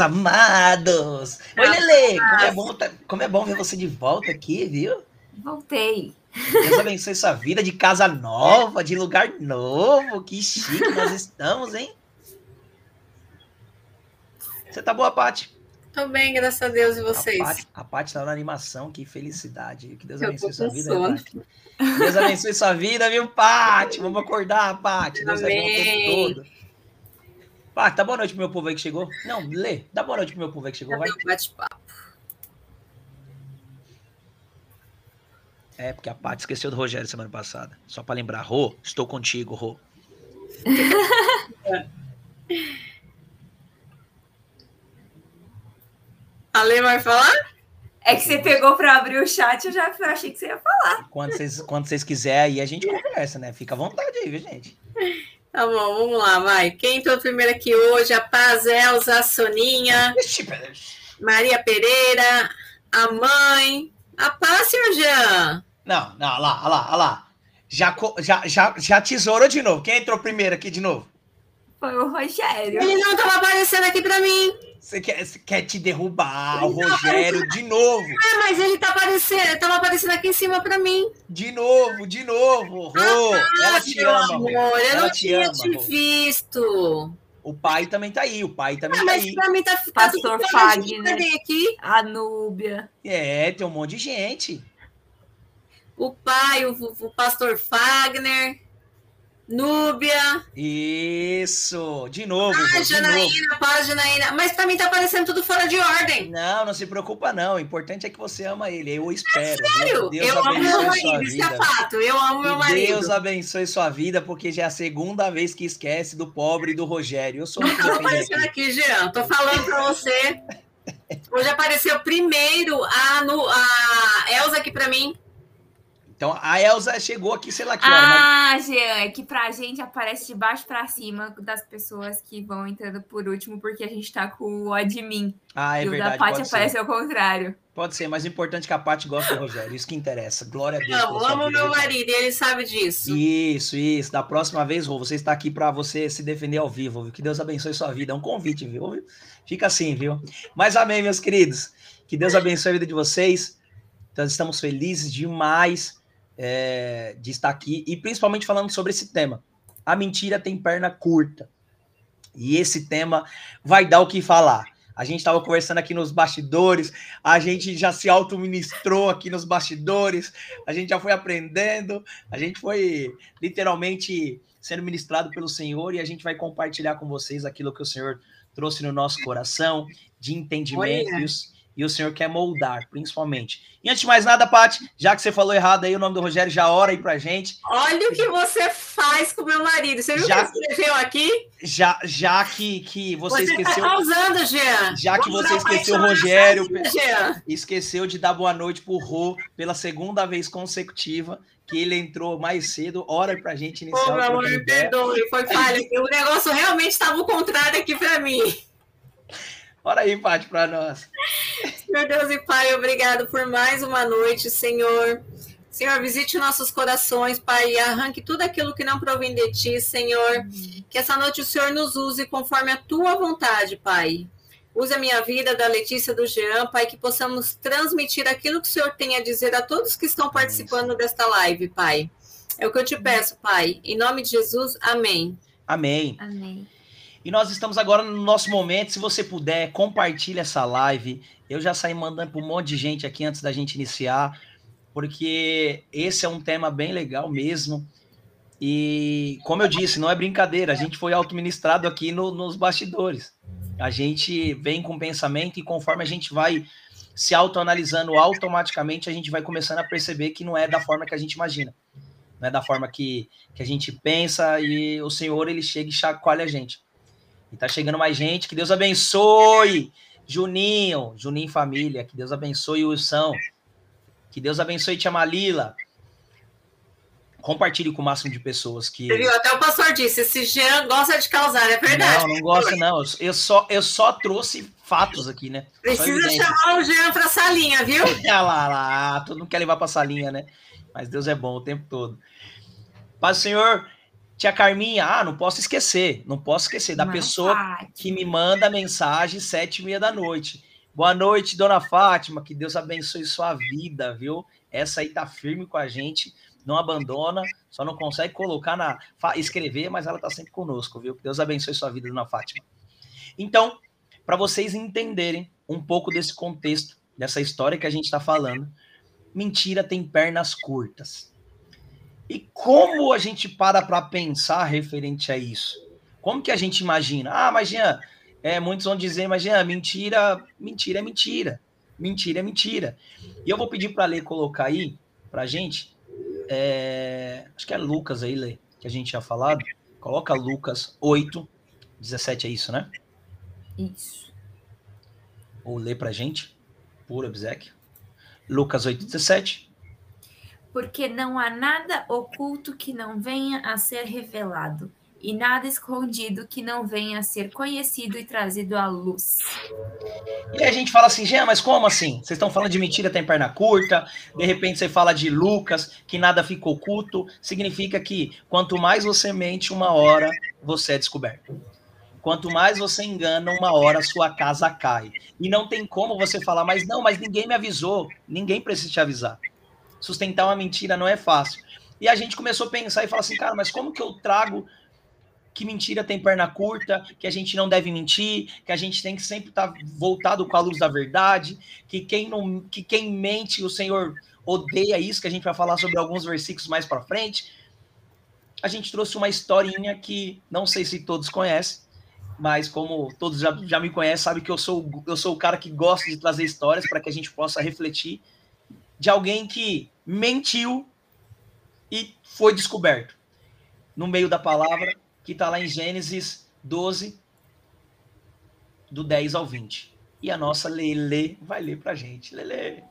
amados! Oi, Lele! Como é, bom, tá- como é bom ver você de volta aqui, viu? Voltei. Deus abençoe sua vida de casa nova, de lugar novo. Que chique nós estamos, hein? Você tá boa, Paty? Tô bem, graças a Deus, e vocês? A Paty, tá na animação, que felicidade. Que Deus Eu abençoe sua vida. Deus abençoe sua vida, viu, Paty? Vamos acordar, Paty. Deus é bom o Amém. tempo todo. Paty, dá boa noite pro meu povo aí que chegou. Não, Lê, dá boa noite pro meu povo aí que chegou, vai. Bate-papo? É, porque a Paty esqueceu do Rogério semana passada. Só pra lembrar, Rô, estou contigo, Rô. A Lê vai falar? É que você pegou pra abrir o chat, eu já achei que você ia falar. Quando vocês, quando vocês quiserem aí, a gente conversa, né? Fica à vontade aí, viu, gente? Tá bom, vamos lá, vai. Quem entrou primeiro aqui hoje? A Paz, Elza, a Soninha, Maria Pereira, a mãe. A Paz, senhor Jean. Não, não, olha lá, olha lá, olha lá. Já, já, já, já tesourou de novo. Quem entrou primeiro aqui de novo? Foi o Rogério. Ele não tava aparecendo aqui pra mim. Você quer, você quer te derrubar, o Rogério, de novo. Ah, mas ele tá aparecendo, ele tava aparecendo aqui em cima pra mim. De novo, de novo. Rô, ela te meu ama, amor, eu Ela não te tinha ama, te Rô. visto. O pai também tá aí, o pai também Ah, tá mas aí. pra mim tá, tá Pastor Fagner. Cadê aqui? A Núbia. É, tem um monte de gente. O pai, o, o pastor Fagner, Núbia, Isso, de novo, a Rô, de novo. Janaína, pá, Janaína. Mas pra mim tá parecendo tudo fora de ordem. Não, não se preocupa não. O importante é que você ama ele. Eu espero. viu? Sério, Deus eu amo meu abençoe sua marido, isso é vida. fato. Eu amo meu marido. Deus abençoe sua vida, porque já é a segunda vez que esquece do pobre do Rogério. Eu sou Não tá aparecendo aqui. Jean. Tô falando pra você. Hoje apareceu primeiro a, nu, a Elza aqui pra mim. Então a Elza chegou aqui, sei lá que hora. mas- Ah, Jean, é que pra gente aparece de baixo pra cima das pessoas que vão entrando por último, porque a gente tá com o admin. Ah, é e o verdade. da Paty Pode ser. aparece ao contrário. pode ser, mas o importante é que a Paty gosta do Rogério. Isso que interessa. Glória a Deus. Eu amo meu marido e ele sabe disso. Isso, isso. Da próxima vez, Rô, você está aqui para você se defender ao vivo, viu? Que Deus abençoe sua vida. É um convite, viu? Fica assim, viu? Mas amém, meus queridos. Que Deus abençoe a vida de vocês. Então, estamos felizes demais é, de estar aqui e principalmente falando sobre esse tema. A mentira tem perna curta. E esse tema vai dar o que falar. A gente estava conversando aqui nos bastidores, a gente já se auto-ministrou aqui nos bastidores, a gente já foi aprendendo, a gente foi literalmente sendo ministrado pelo Senhor e a gente vai compartilhar com vocês aquilo que o Senhor trouxe no nosso coração de entendimento Olha. E, o Senhor quer moldar, principalmente. E antes de mais nada, Paty, já que você falou errado aí o nome do Rogério, já ora aí pra gente. Olha o que você faz com meu marido. Você viu o Já- que escreveu aqui? Já, já que, que você, Você, esqueceu, tá causando, Jean. já que Vamos você dar uma esqueceu o Rogério, esqueceu de dar boa noite pro Rô pela segunda vez consecutiva, que ele entrou mais cedo, ora pra gente iniciar Pô, meu amor, me perdoe, foi falha. O negócio realmente estava o contrário aqui para mim. Ora aí, Paty, pra nós. Meu Deus e Pai, obrigado por mais uma noite, Senhor. Senhor, visite nossos corações, Pai, e arranque tudo aquilo que não provém de Ti, Senhor. Que essa noite o Senhor nos use conforme a Tua vontade, Pai. Use a minha vida, da Letícia, do Jean, Pai, que possamos transmitir aquilo que o Senhor tem a dizer a todos que estão participando desta live, Pai. É o que eu te peço, Pai. Em nome de Jesus, amém. Amém. Amém. E nós estamos agora no nosso momento. Se você puder, compartilhe essa live. Eu já saí mandando para um monte de gente aqui antes da gente iniciar, porque esse é um tema bem legal mesmo. E, como eu disse, não é brincadeira, a gente foi autoministrado aqui no- nos bastidores. A gente vem com pensamento e conforme a gente vai se autoanalisando automaticamente, a gente vai começando a perceber que não é da forma que a gente imagina. Não é da forma que, que a gente pensa e o Senhor, ele chega e chacoalha a gente. E tá chegando mais gente. Que Deus abençoe. Juninho, Juninho família. Que Deus abençoe o Wilson. Que Deus abençoe Tia Malila. Compartilhe com o máximo de pessoas que. Você viu? Até o pastor disse: esse Jean gosta de causar, é verdade. Não, não gosto, não. Eu só, eu só trouxe fatos aqui, né? Precisa chamar o Jean para a salinha, viu? Olha lá, lá, todo mundo quer levar pra salinha, né? Mas Deus é bom o tempo todo. Paz, do Senhor. Tia Carminha, ah, não posso esquecer, não posso esquecer da Mãe pessoa Fátima. que me manda mensagem sete e meia da noite. Boa noite, dona Fátima, que Deus abençoe sua vida, viu? Essa aí tá firme com a gente, não abandona, só não consegue colocar na escrever, mas ela tá sempre conosco, viu? Que Deus abençoe sua vida, dona Fátima. Então, para vocês entenderem um pouco desse contexto, dessa história que a gente está falando, mentira tem pernas curtas. E como a gente para para pensar referente a isso? Como que a gente imagina? Ah, mas Jean, é, muitos vão dizer, mas Jean, mentira, mentira é mentira. Mentira é mentira. E eu vou pedir para Lê colocar aí pra gente. é, acho que é Lucas aí, Lê, que a gente tinha falado. Coloca Lucas 8, 17 é isso, né? Isso. Ou lê pra gente, por obsequio. Lucas 8, 17. Porque não há nada oculto que não venha a ser revelado, e nada escondido que não venha a ser conhecido e trazido à luz. E a gente fala assim, Jean, mas como assim? Vocês estão falando de mentira tem perna curta, de repente você fala de Lucas, que nada fica oculto, significa que quanto mais você mente, uma hora você é descoberto. Quanto mais você engana, uma hora sua casa cai. E não tem como você falar, mas não, mas ninguém me avisou. Ninguém precisa te avisar. Sustentar uma mentira não é fácil. E a gente começou a pensar e falar assim, cara, mas como que eu trago que mentira tem perna curta, que a gente não deve mentir, que a gente tem que sempre estar voltado com a luz da verdade, que quem não, que quem mente o Senhor odeia isso, que a gente vai falar sobre alguns versículos mais para frente. A gente trouxe uma historinha que não sei se todos conhecem, mas como todos já, já me conhecem, sabe que eu sou eu sou o cara que gosta de trazer histórias para que a gente possa refletir de alguém que mentiu e foi descoberto no meio da palavra que está lá em Gênesis 12, do 10 ao 20. E a nossa Lele vai ler para a gente. Lele.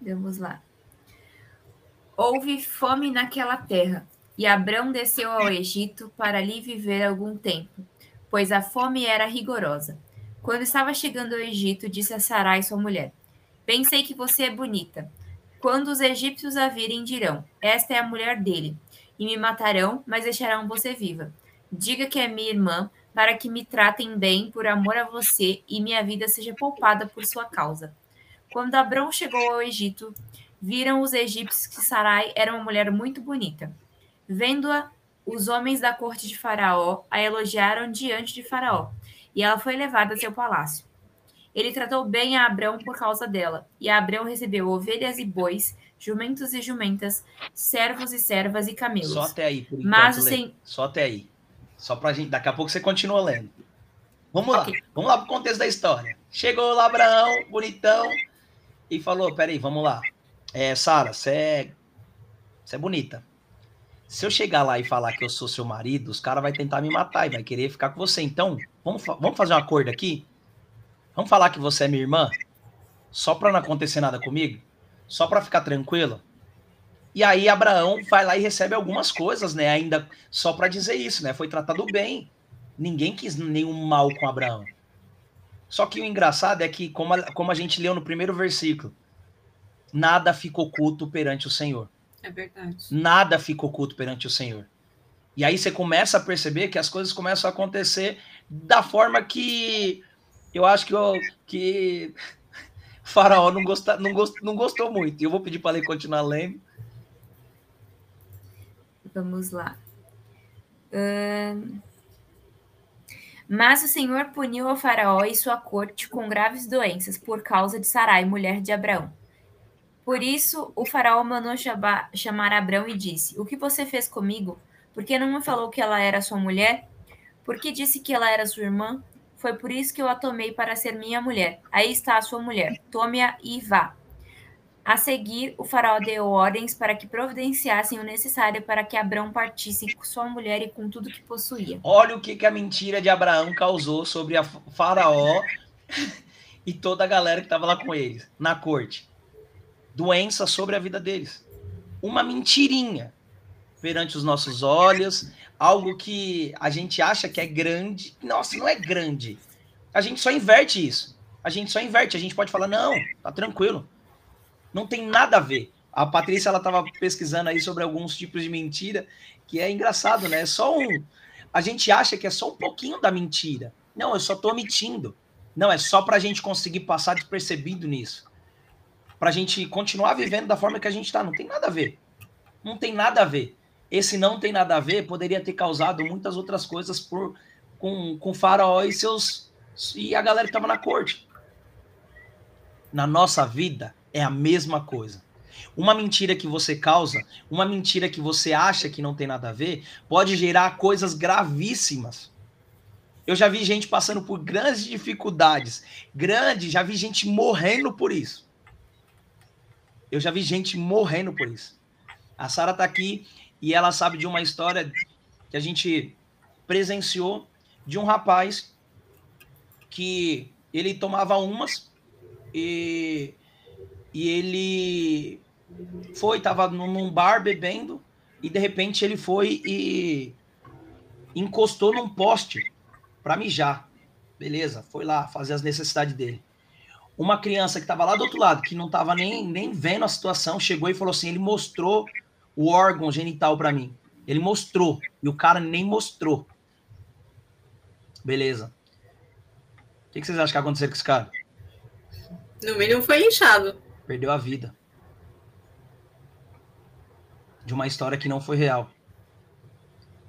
Vamos lá. Houve fome naquela terra, e Abrão desceu ao Egito para ali viver algum tempo, pois a fome era rigorosa. Quando estava chegando ao Egito, disse a Sarai, sua mulher: Bem sei que você é bonita. Quando os egípcios a virem, dirão: Esta é a mulher dele. E me matarão, mas deixarão você viva. Diga que é minha irmã, para que me tratem bem por amor a você e minha vida seja poupada por sua causa. Quando Abrão chegou ao Egito, viram os egípcios que Sarai era uma mulher muito bonita. Vendo-a, os homens da corte de Faraó a elogiaram diante de Faraó, e ela foi levada a seu palácio. Ele tratou bem a Abrão por causa dela, e Abrão recebeu ovelhas e bois, jumentos e jumentas, servos e servas e camelos. Só até aí, por enquanto. Mas o sen- Só até aí. Só pra gente. Daqui a pouco você continua lendo. Vamos Ok. lá. Vamos lá pro contexto da história. Chegou lá Abraão, bonitão, e falou: peraí, vamos lá. É, Sara, você é. Você é bonita. Se eu chegar lá e falar que eu sou seu marido, os caras vão tentar me matar e vai querer ficar com você. Então, vamos, fa- vamos fazer um acordo aqui? Vamos falar que você é minha irmã? Só pra não acontecer nada comigo? Só pra ficar tranquilo? E aí Abraão vai lá e recebe algumas coisas, né? Ainda só pra dizer isso, né? Foi tratado bem. Ninguém quis nenhum mal com Abraão. Só que o engraçado é que, como a, como a gente leu no primeiro versículo, nada fica oculto perante o Senhor. É verdade. Nada fica oculto perante o Senhor. E aí você começa a perceber que as coisas começam a acontecer da forma que eu acho que, o que o Faraó não, gosta, não, gost, não gostou muito. Eu vou pedir para ele continuar lendo. Vamos lá. Mas o Senhor puniu ao faraó e sua corte com graves doenças por causa de Sarai, mulher de Abraão. Por isso, o faraó mandou chama- chamar Abraão e disse: O que você fez comigo? Por que não me falou que ela era sua mulher? Por que disse que ela era sua irmã? Foi por isso que eu a tomei para ser minha mulher. Aí está a sua mulher. Tome-a e vá. A seguir, o faraó deu ordens para que providenciassem o necessário para que Abrão partisse com sua mulher e com tudo que possuía. Olha o que, que a mentira de Abraão causou sobre a Faraó e toda a galera que estava lá com eles, na corte. Doença sobre a vida deles. Uma mentirinha perante os nossos olhos, algo que a gente acha que é grande. Nossa, não é grande. A gente só inverte isso. A gente só inverte. A gente pode falar, não, tá tranquilo. Não tem nada a ver. A Patrícia ela estava pesquisando aí sobre alguns tipos de mentira, que é engraçado, né? É só um. A gente acha que é só um pouquinho da mentira. Não, eu só estou mentindo. Não, é só para a gente conseguir passar despercebido nisso. Para a gente continuar vivendo da forma que a gente está. Não tem nada a ver. Não tem nada a ver. Esse não tem nada a ver poderia ter causado muitas outras coisas por com, com Faraó e seus e a galera que estava na corte. Na nossa vida é a mesma coisa. Uma mentira que você causa, uma mentira que você acha que não tem nada a ver, pode gerar coisas gravíssimas. Eu já vi gente passando por grandes dificuldades, grande, já vi gente morrendo por isso. Eu já vi gente morrendo por isso. A Sara tá aqui e ela sabe de uma história que a gente presenciou de um rapaz que ele tomava umas e, e ele foi, estava num bar bebendo e de repente ele foi e encostou num poste para mijar. Beleza, foi lá fazer as necessidades dele. Uma criança que estava lá do outro lado, que não estava nem, nem vendo a situação, chegou e falou assim: ele mostrou o órgão genital para mim. Ele mostrou. E o cara nem mostrou. Beleza. O que, que vocês acham que aconteceu com esse cara? No mínimo foi inchado. Perdeu a vida. De uma história que não foi real.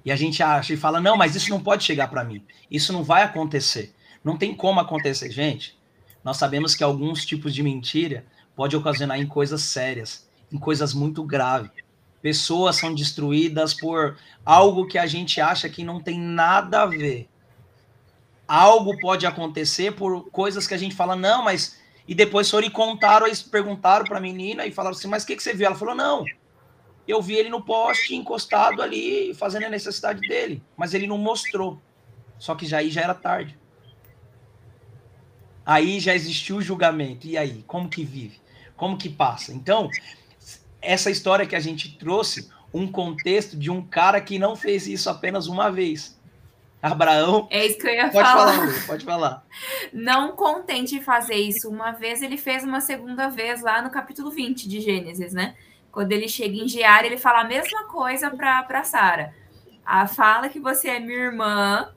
E a gente acha e fala: não, mas isso não pode chegar para mim. Isso não vai acontecer. Não tem como acontecer, gente. Nós sabemos que alguns tipos de mentira pode ocasionar em coisas sérias, em coisas muito graves pessoas são destruídas por algo que a gente acha que não tem nada a ver. Algo pode acontecer por coisas que a gente fala, não, mas. E depois foram e contaram, eles perguntaram para a menina e falaram assim: mas o que, que você viu? Ela falou: não, eu vi ele no poste, encostado ali, fazendo a necessidade dele, mas ele não mostrou. Só que já aí já era tarde. Aí já existiu o julgamento. E aí, como que vive? Como que passa? Então, essa história que a gente trouxe um contexto de um cara que não fez isso apenas uma vez. Abraão. É isso que eu ia pode falar. falar pode falar. Não contente em fazer isso uma vez, ele fez uma segunda vez lá no capítulo 20 de Gênesis, né? Quando ele chega em Gear, ele fala a mesma coisa para Sara. Ah, fala que você é minha irmã,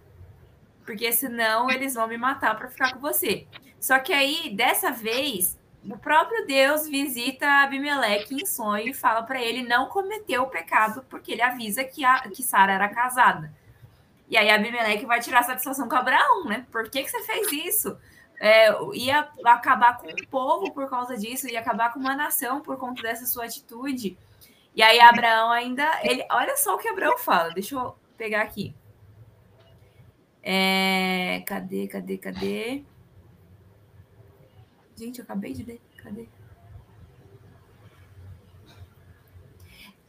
porque senão eles vão me matar para ficar com você. Só que aí, dessa vez, o próprio Deus visita Abimeleque em sonho e fala para ele não cometer o pecado, porque ele avisa que, que Sara era casada. E aí Abimeleque vai tirar satisfação com Abraão, né? Por que, que você fez isso? É, ia acabar com o povo por causa disso, ia acabar com uma nação por conta dessa sua atitude. E aí Abraão ainda. Ele, olha só o que Abraão fala, deixa eu pegar aqui. É, cadê, cadê, cadê? Gente, eu acabei de ler. Cadê?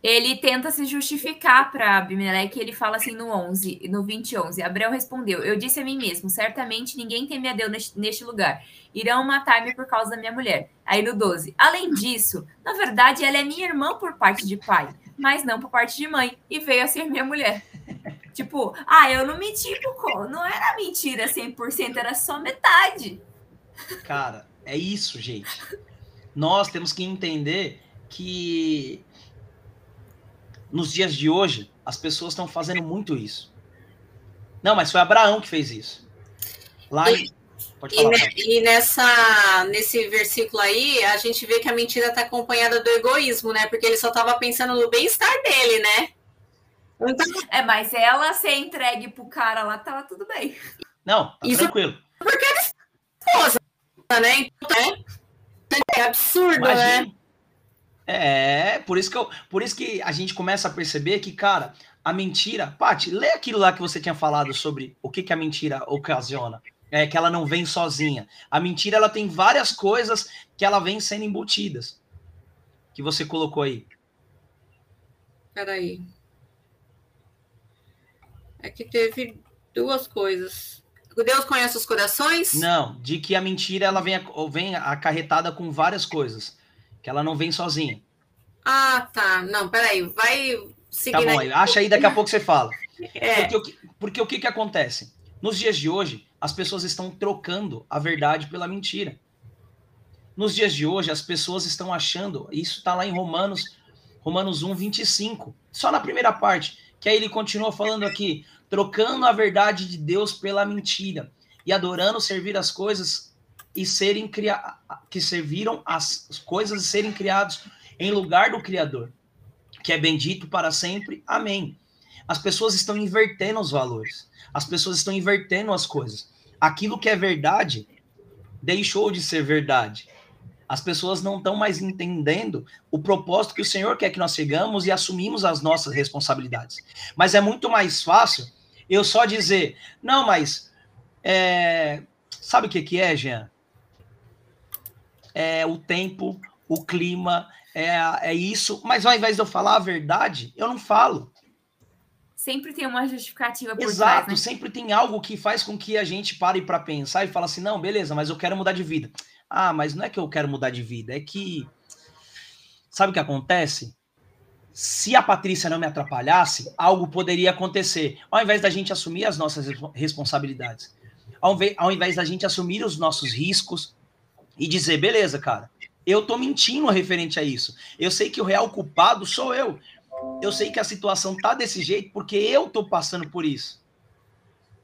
Ele tenta se justificar para Abimeleque, ele fala assim no 11, no 20, 11. Abraão respondeu: Eu disse a mim mesmo, certamente ninguém teme a Deus neste, neste lugar. Irão matar-me por causa da minha mulher. Aí no 12. Além disso, na verdade, ela é minha irmã por parte de pai, mas não por parte de mãe, e veio a ser minha mulher. tipo, ah, eu não menti, não era mentira 100%, era só metade. Cara, é isso, gente. Nós temos que entender que nos dias de hoje as pessoas estão fazendo muito isso. Não, mas foi Abraão que fez isso. Lá e, Pode falar, e, e nessa nesse versículo aí, a gente vê que a mentira está acompanhada do egoísmo, né? Porque ele só estava pensando no bem-estar dele, né? Então... É, mas ela ser entregue pro cara lá, tava tudo bem. Não, tá Isso tranquilo. Porque ele é esposa, né? Então, é, é absurdo, né? Imagina. né? É, por isso que eu, por isso que a gente começa a perceber que, cara, a mentira, Paty, lê aquilo lá que você tinha falado sobre o que, que a mentira ocasiona. É que ela não vem sozinha. A mentira ela tem várias coisas que ela vem sendo embutidas. Que você colocou aí. Peraí. É que teve duas coisas. Deus conhece os corações? Não, de que a mentira ela vem, vem acarretada com várias coisas, que ela não vem sozinha. Ah, tá. Não, peraí, vai seguir. Tá bom, aí. acha aí, daqui a pouco você fala. É. Porque, porque o que, que acontece? Nos dias de hoje, as pessoas estão trocando a verdade pela mentira. Nos dias de hoje, as pessoas estão achando, isso está lá em Romanos, Romanos 1, 25, só na primeira parte, que aí ele continua falando aqui, trocando a verdade de Deus pela mentira e adorando servir as coisas e serem criados, que serviram as coisas e serem criados em lugar do Criador, que é bendito para sempre. Amém. As pessoas estão invertendo os valores. As pessoas estão invertendo as coisas. Aquilo que é verdade deixou de ser verdade. As pessoas não estão mais entendendo o propósito que o Senhor quer que nós chegamos e assumimos as nossas responsabilidades. Mas é muito mais fácil eu só dizer, não, mas é, sabe o que, que é, Jean? É o tempo, o clima, é, é isso. Mas ao invés de eu falar a verdade, eu não falo. Sempre tem uma justificativa por Exato, trás, né? sempre tem algo que faz com que a gente pare para pensar e fala assim, não, beleza, mas eu quero mudar de vida. Ah, mas não é que eu quero mudar de vida, é que. Sabe o que acontece? Se a Patrícia não me atrapalhasse, algo poderia acontecer. Ao invés da gente assumir as nossas responsabilidades, ao invés, da gente assumir os nossos riscos e dizer, beleza, cara, eu tô mentindo referente a isso. Eu sei que o real culpado sou eu. Eu sei que a situação tá desse jeito porque eu tô passando por isso.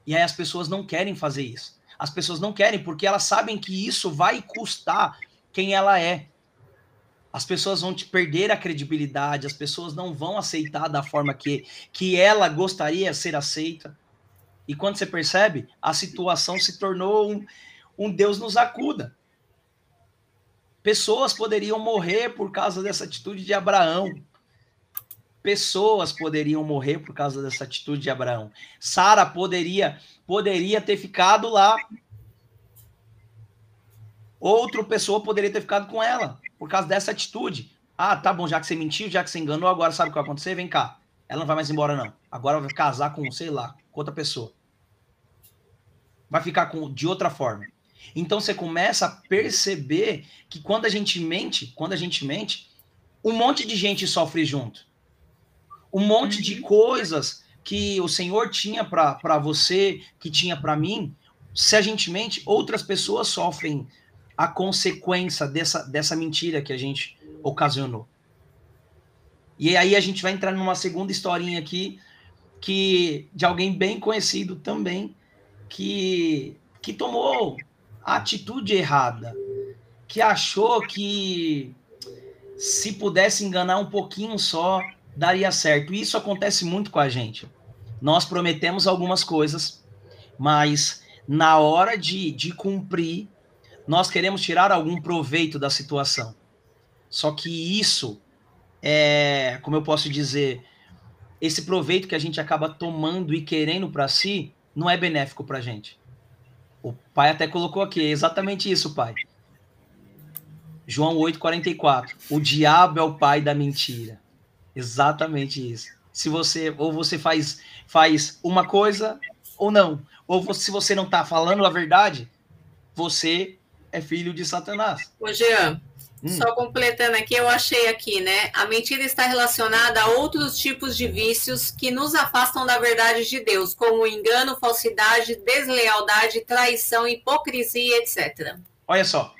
E aí as pessoas não querem fazer isso. As pessoas não querem porque elas sabem que isso vai custar quem ela é. As pessoas vão te perder a credibilidade, as pessoas não vão aceitar da forma que, que ela gostaria de ser aceita. E quando você percebe, a situação se tornou um, um Deus nos acuda. Pessoas poderiam morrer por causa dessa atitude de Abraão. Pessoas poderiam morrer por causa dessa atitude de Abraão. Sara poderia poderia ter ficado lá. Outra pessoa poderia ter ficado com ela por causa dessa atitude. Ah, tá bom, já que você mentiu, já que você enganou, agora sabe o que vai acontecer? Vem cá. Ela não vai mais embora, não. Agora vai casar com, sei lá, com outra pessoa. Vai ficar com, de outra forma. Então você começa a perceber que quando a gente mente, quando a gente mente, um monte de gente sofre junto. Um monte de coisas que o Senhor tinha para você, que tinha para mim, se a gente mente, outras pessoas sofrem a consequência dessa, dessa mentira que a gente ocasionou. E aí a gente vai entrar numa segunda historinha aqui, que de alguém bem conhecido também, que, que tomou a atitude errada, que achou que se pudesse enganar um pouquinho só, daria certo. Isso acontece muito com a gente. Nós prometemos algumas coisas, mas na hora de, de cumprir, nós queremos tirar algum proveito da situação. Só que isso é, como eu posso dizer, esse proveito que a gente acaba tomando e querendo para si, não é benéfico para a gente. O pai até colocou aqui, exatamente isso, pai. João 8,44. O diabo é o pai da mentira. Exatamente isso. Se você ou você faz faz uma coisa ou não, ou você, se você não está falando a verdade, você é filho de Satanás. Ô Jean, hum. só completando aqui, eu achei aqui, né? A mentira está relacionada a outros tipos de vícios que nos afastam da verdade de Deus, como engano, falsidade, deslealdade, traição, hipocrisia, etc. Olha só,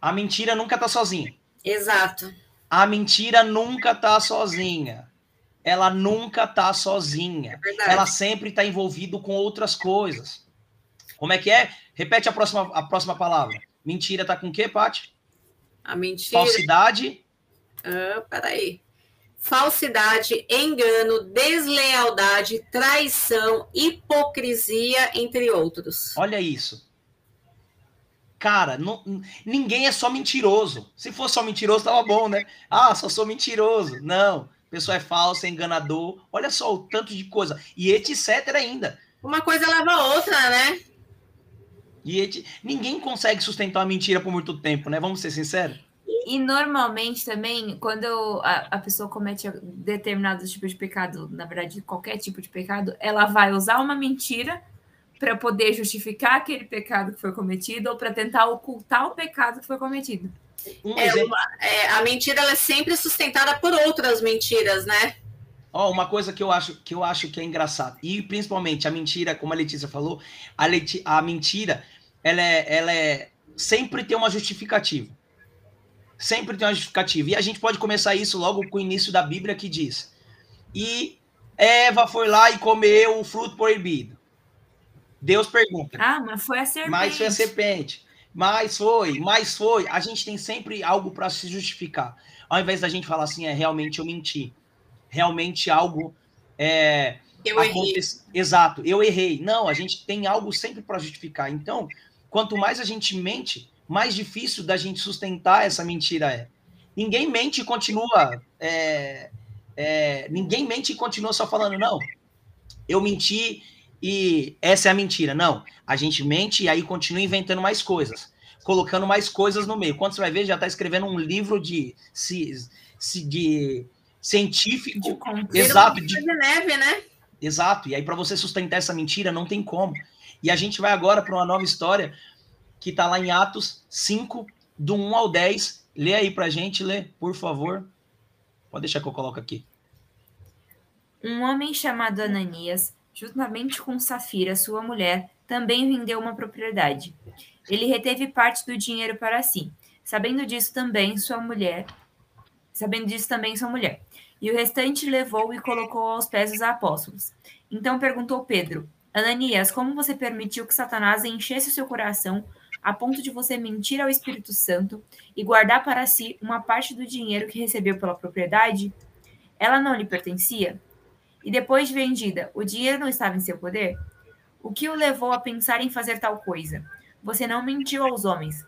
a mentira nunca está sozinha. Exato. A mentira nunca está sozinha. Ela nunca está sozinha. É Ela sempre está envolvida com outras coisas. Como é que é? Repete a próxima, a próxima palavra. Mentira tá com o quê, Paty? A mentira. Falsidade. Ah, peraí. Falsidade, engano, deslealdade, traição, hipocrisia, entre outros. Olha isso. Cara, não, ninguém é só mentiroso. Se fosse só mentiroso, tava bom, né? Ah, só sou mentiroso. Não. Pessoa é falsa, é enganador. Olha só o tanto de coisa. E etc ainda. Uma coisa leva a outra, né? E etc. ninguém consegue sustentar uma mentira por muito tempo, né? Vamos ser sinceros. E normalmente também, quando a, a pessoa comete determinado tipo de pecado, na verdade, qualquer tipo de pecado, ela vai usar uma mentira para poder justificar aquele pecado que foi cometido ou para tentar ocultar o pecado que foi cometido. Um é, uma, é, a mentira ela é sempre sustentada por outras mentiras, né? Ó, oh, uma coisa que eu acho que eu acho que é engraçado e principalmente a mentira, como a Letícia falou, a, Leti, a mentira, ela é, ela é sempre tem uma justificativa. Sempre tem uma justificativa. E a gente pode começar isso logo com o início da Bíblia que diz: E Eva foi lá e comeu o fruto proibido. Deus pergunta. Ah, mas foi a serpente. Mas foi a serpente. Mas foi, mas foi. A gente tem sempre algo para se justificar. Ao invés da gente falar assim, é realmente eu menti. Realmente algo é, eu errei. Exato, eu errei. Não, a gente tem algo sempre para justificar. Então, quanto mais a gente mente, mais difícil da gente sustentar essa mentira é. Ninguém mente e continua. É, é, ninguém mente e continua só falando, não, eu menti e essa é a mentira. Não, a gente mente e aí continua inventando mais coisas, colocando mais coisas no meio. Quando você vai ver, já está escrevendo um livro de, de, de científico. De exato. De, de neve, né? Exato. E aí, para você sustentar essa mentira, não tem como. E a gente vai agora para uma nova história que está lá em Atos 5, do 1 ao 10. Lê aí para a gente, lê, por favor. Pode deixar que eu coloco aqui. Um homem chamado Ananias, juntamente com Safira, sua mulher, também vendeu uma propriedade. Ele reteve parte do dinheiro para si. Sabendo disso também sua mulher, sabendo disso também sua mulher. E o restante levou e colocou aos pés dos apóstolos. Então perguntou Pedro: Ananias, como você permitiu que Satanás enchesse o seu coração a ponto de você mentir ao Espírito Santo e guardar para si uma parte do dinheiro que recebeu pela propriedade? Ela não lhe pertencia? E depois de vendida, o dinheiro não estava em seu poder? O que o levou a pensar em fazer tal coisa? Você não mentiu aos homens,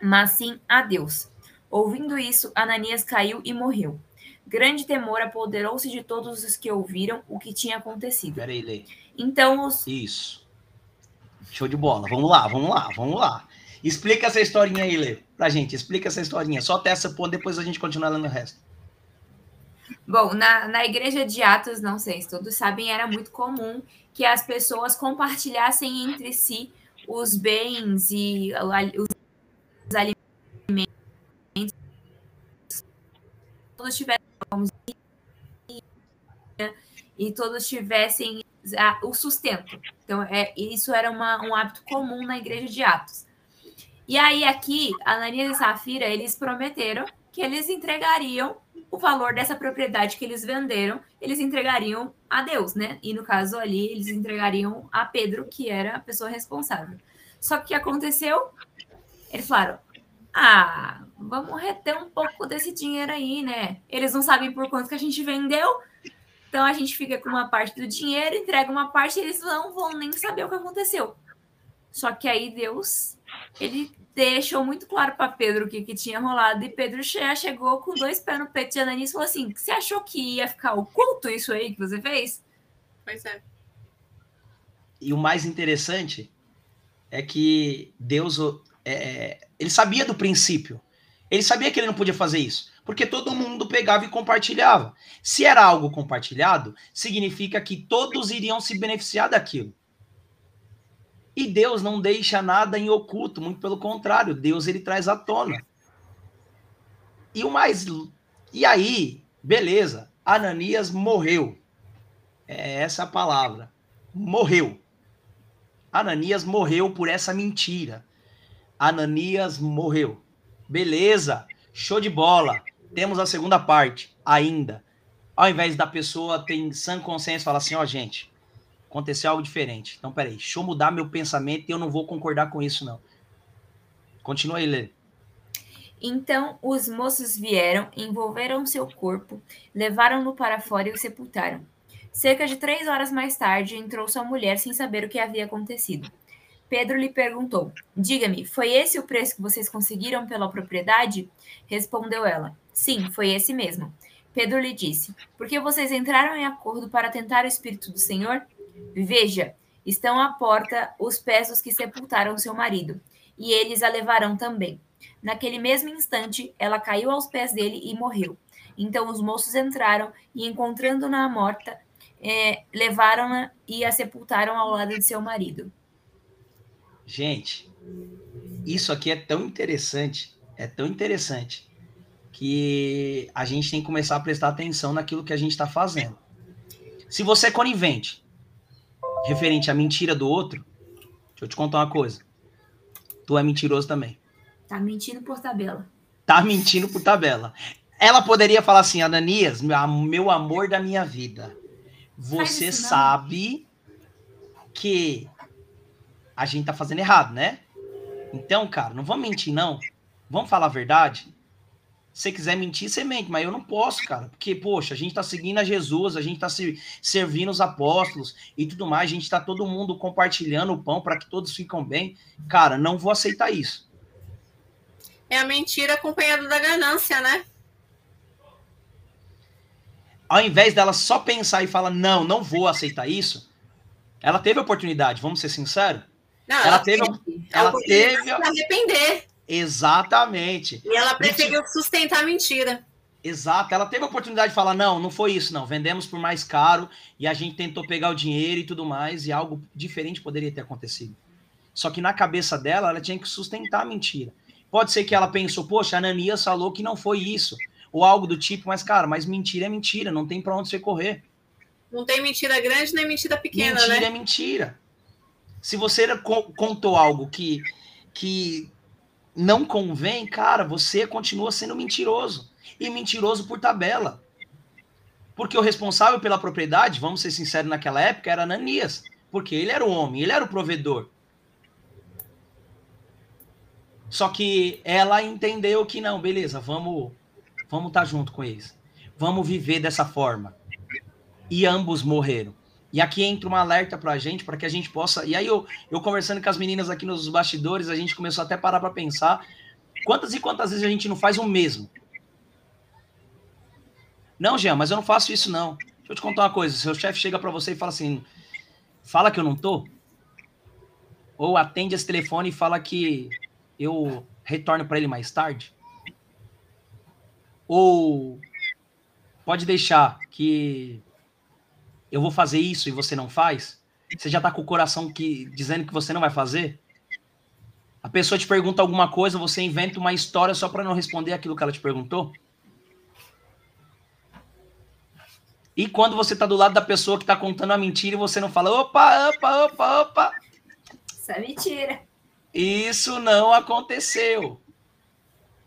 mas sim a Deus. Ouvindo isso, Ananias caiu e morreu. Grande temor apoderou-se de todos os que ouviram o que tinha acontecido. Peraí, Lê. Então os. Isso. Show de bola. Vamos lá, vamos lá, vamos lá. Explica essa historinha aí, Lê, pra gente. Explica essa historinha. Só até essa ponto, depois a gente continua lendo o resto. Bom, na, na igreja de Atos, não sei se todos sabem, era muito comum que as pessoas compartilhassem entre si os bens e os alimentos. Todos tivessem e todos tivessem o sustento. Então, é, isso era uma, um hábito comum na igreja de Atos. E aí, aqui, Ananias e Safira, eles prometeram que eles entregariam o valor dessa propriedade que eles venderam, eles entregariam a Deus, né? E no caso ali, eles entregariam a Pedro, que era a pessoa responsável. Só que o que aconteceu? Eles falaram: ah, vamos reter um pouco desse dinheiro aí, né? Eles não sabem por quanto que a gente vendeu, então a gente fica com uma parte do dinheiro, entrega uma parte, eles não vão nem saber o que aconteceu. Só que aí Deus, ele deixou muito claro para Pedro o que, que tinha rolado, e Pedro já chegou com dois pés no peito de Ananias e falou assim: Você achou que ia ficar oculto isso aí que você fez? Pois é. E o mais interessante é que Deus, é, é, ele sabia do princípio. Ele sabia que ele não podia fazer isso porque todo mundo pegava e compartilhava. Se era algo compartilhado, significa que todos iriam se beneficiar daquilo. E Deus não deixa nada em oculto, muito pelo contrário, Deus ele traz à tona. E o mais e aí, beleza, Ananias morreu. É essa a palavra. Morreu. Ananias morreu por essa mentira. Ananias morreu. Beleza, show de bola temos a segunda parte ainda. Ao invés da pessoa ter sã consciência e falar assim, ó, oh, gente, aconteceu algo diferente. Então, peraí, deixa eu mudar meu pensamento e eu não vou concordar com isso, não. Continua aí, Lê. Então os moços vieram, envolveram seu corpo, levaram-no para fora e o sepultaram. Cerca de três horas mais tarde, entrou sua mulher sem saber o que havia acontecido. Pedro lhe perguntou: Diga-me, foi esse o preço que vocês conseguiram pela propriedade? Respondeu ela: Sim, foi esse mesmo. Pedro lhe disse: Por que vocês entraram em acordo para tentar o Espírito do Senhor? Veja, estão à porta os pés dos que sepultaram seu marido, e eles a levarão também. Naquele mesmo instante, ela caiu aos pés dele e morreu. Então os moços entraram e, encontrando-na morta, é, levaram-na e a sepultaram ao lado de seu marido. Gente, isso aqui é tão interessante, é tão interessante que a gente tem que começar a prestar atenção naquilo que a gente está fazendo. Se você é conivente, referente à mentira do outro, deixa eu te contar uma coisa. Tu é mentiroso também. Tá mentindo por tabela. Tá mentindo por tabela. Ela poderia falar assim, Ananias, meu amor da minha vida, você sabe que a gente tá fazendo errado, né? Então, cara, não vamos mentir, não. Vamos falar a verdade. Se você quiser mentir, você mente, mas eu não posso, cara. Porque, poxa, a gente tá seguindo a Jesus, a gente tá se, servindo os apóstolos e tudo mais, a gente tá todo mundo compartilhando o pão para que todos fiquem bem. Cara, não vou aceitar isso. É a mentira acompanhada da ganância, né? Ao invés dela só pensar e falar, não, não vou aceitar isso, ela teve a oportunidade, vamos ser sinceros. Não, ela, ela teve, teve, ela teve arrepender. Exatamente. E ela preferiu sustentar a mentira. Exato, ela teve a oportunidade de falar: não, não foi isso, não. Vendemos por mais caro e a gente tentou pegar o dinheiro e tudo mais, e algo diferente poderia ter acontecido. Só que na cabeça dela, ela tinha que sustentar a mentira. Pode ser que ela pensou: poxa, a Ananias falou que não foi isso, ou algo do tipo, mas, cara, mas mentira é mentira, não tem para onde você correr. Não tem mentira grande nem mentira pequena, mentira né? Mentira é mentira. Se você contou algo que, que não convém, cara, você continua sendo mentiroso. E mentiroso por tabela. Porque o responsável pela propriedade, vamos ser sinceros, naquela época era Ananias. Porque ele era o homem, ele era o provedor. Só que ela entendeu que não, beleza, vamos vamos estar tá junto com eles. Vamos viver dessa forma. E ambos morreram. E aqui entra um alerta para a gente, para que a gente possa. E aí, eu, eu conversando com as meninas aqui nos bastidores, a gente começou até a parar para pensar quantas e quantas vezes a gente não faz o mesmo. Não, Jean, mas eu não faço isso, não. Deixa eu te contar uma coisa: seu chefe chega para você e fala assim, fala que eu não tô, ou atende esse telefone e fala que eu retorno para ele mais tarde, ou pode deixar que eu vou fazer isso e você não faz? Você já tá com o coração que, dizendo que você não vai fazer? A pessoa te pergunta alguma coisa, você inventa uma história só para não responder aquilo que ela te perguntou? E quando você tá do lado da pessoa que tá contando a mentira e você não fala, opa, opa, opa, opa. Isso é mentira. Isso não aconteceu.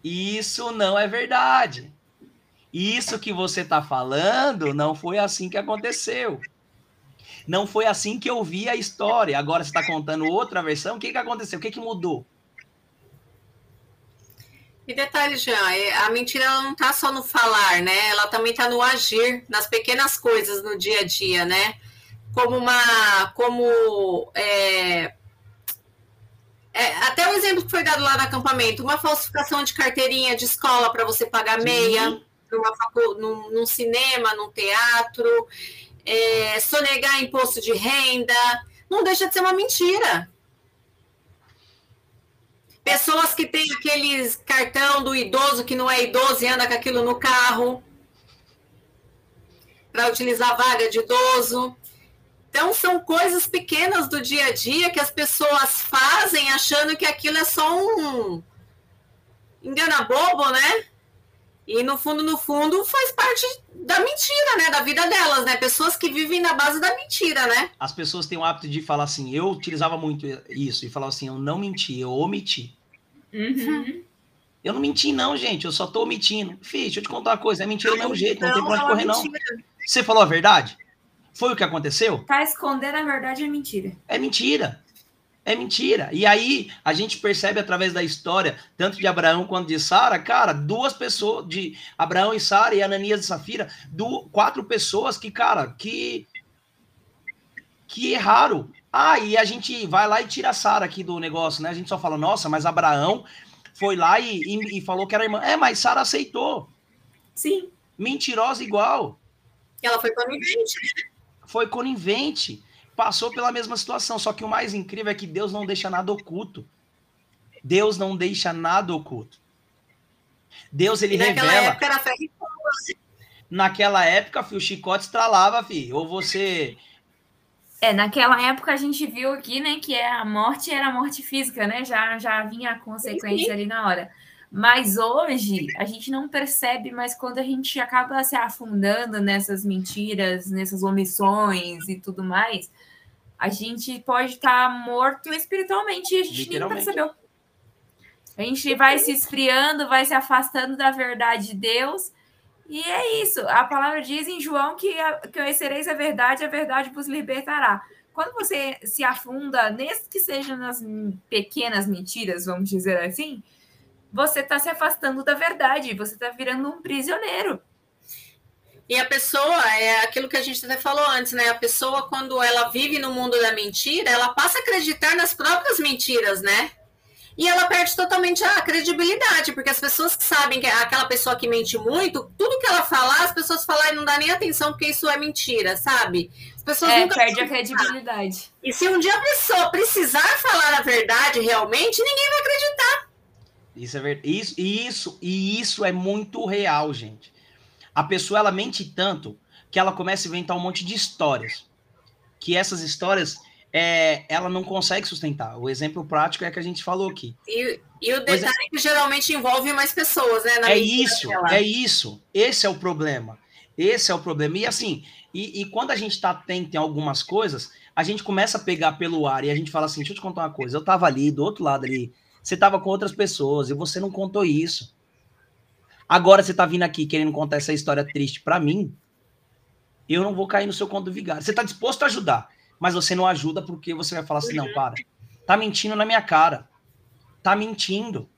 Isso não é verdade. Isso que você está falando não foi assim que aconteceu. Não foi assim que eu vi a história. Agora você está contando outra versão. O que, que aconteceu? O que, que mudou? E detalhe, Jean, é, a mentira ela não está só no falar, né? Ela também está no agir, nas pequenas coisas no dia a dia, né? Como uma. Como. É, é, até o exemplo que foi dado lá no acampamento, uma falsificação de carteirinha de escola para você pagar meia numa facu, num, num cinema, num teatro, é, sonegar imposto de renda, não deixa de ser uma mentira. Pessoas que têm aqueles cartão do idoso que não é idoso e anda com aquilo no carro para utilizar vaga de idoso. Então, são coisas pequenas do dia a dia que as pessoas fazem achando que aquilo é só um engana bobo, né? E no fundo, no fundo, faz parte da mentira, né? Da vida delas, né? Pessoas que vivem na base da mentira, né? As pessoas têm o hábito de falar assim, eu utilizava muito isso, e falava assim, eu não menti, eu omiti. Uhum. Eu não menti, não, gente, eu só tô omitindo. Fih, deixa eu te contar uma coisa, é mentira do mesmo jeito, não, não tem pra onde correr, não. Você falou a verdade? Foi o que aconteceu? Tá escondendo a verdade é mentira. É mentira. É mentira. E aí a gente percebe através da história, tanto de Abraão quanto de Sara, cara, duas pessoas, de Abraão e Sara e Ananias e Safira, do, quatro pessoas que, cara, que que erraram. Ah, e a gente vai lá e tira a Sara aqui do negócio, né? A gente só fala, nossa, mas Abraão foi lá e, e, e falou que era irmã. É, mas Sara aceitou. Sim. Mentirosa igual. Ela foi conivente. Foi conivente passou pela mesma situação. Só que o mais incrível é que Deus não deixa nada oculto. Deus não deixa nada oculto. Deus, ele naquela revela. Época era ferro Naquela época, filho, o chicote estralava, filho. Ou você. É, naquela época a gente viu aqui, né, que é a morte era a morte física, né? Já, já vinha a consequência ali na hora. Mas hoje a gente não percebe, mas quando a gente acaba se afundando nessas mentiras, nessas omissões e tudo mais, a gente pode estar tá morto espiritualmente e a gente nem percebeu. A gente vai se esfriando, vai se afastando da verdade de Deus. E é isso. A palavra diz em João que, que conhecereis a verdade, a verdade vos libertará. Quando você se afunda, nesse que seja nas pequenas mentiras, vamos dizer assim, você está se afastando da verdade, você está virando um prisioneiro. E a pessoa, é aquilo que a gente até falou antes, né? A pessoa, quando ela vive no mundo da mentira, ela passa a acreditar nas próprias mentiras, né? E ela perde totalmente a credibilidade, porque as pessoas que sabem que é aquela pessoa que mente muito, tudo que ela falar, as pessoas falam e não dá nem atenção, porque isso é mentira, sabe? As pessoas é, nunca perde a credibilidade. E se um dia a pessoa precisar falar a verdade realmente, ninguém vai acreditar. Isso é verdade. Isso, isso, e isso é muito real, gente. A pessoa ela mente tanto que ela começa a inventar um monte de histórias. Que essas histórias é, ela não consegue sustentar. O exemplo prático é que a gente falou aqui. E, e o é detalhe é, que geralmente envolve mais pessoas, né? é isso, dela. é isso. Esse é o problema. Esse é o problema. E assim, e, e quando a gente está atento em algumas coisas, a gente começa a pegar pelo ar e a gente fala assim: deixa eu te contar uma coisa. Eu estava ali, do outro lado ali, você estava com outras pessoas e você não contou isso. Agora você está vindo aqui querendo contar essa história triste para mim. Eu não vou cair no seu conto do vigário. Você está disposto a ajudar, mas você não ajuda porque você vai falar assim: não, para. Tá mentindo na minha cara. Tá mentindo.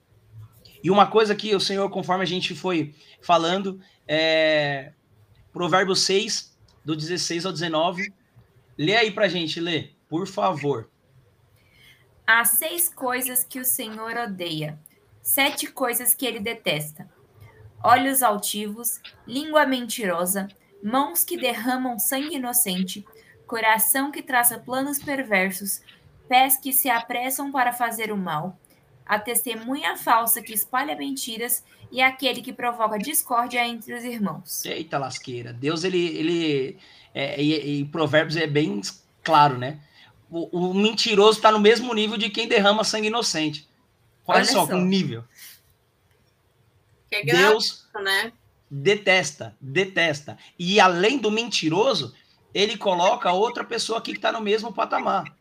E uma coisa que o Senhor, conforme a gente foi falando, é. Provérbio 6, do 16 ao 19. Lê aí pra gente, lê, por favor. Há seis coisas que o Senhor odeia, sete coisas que ele detesta: olhos altivos, língua mentirosa, mãos que derramam sangue inocente, coração que traça planos perversos, pés que se apressam para fazer o mal, a testemunha falsa que espalha mentiras e aquele que provoca discórdia entre os irmãos. Eita lasqueira. Deus, ele. ele é, e, e Provérbios é bem claro, né? o, o mentiroso está no mesmo nível de quem derrama sangue inocente. Olha, Olha só, o nível. É Deus né? detesta, detesta. E além do mentiroso, ele coloca outra pessoa aqui que está no mesmo patamar.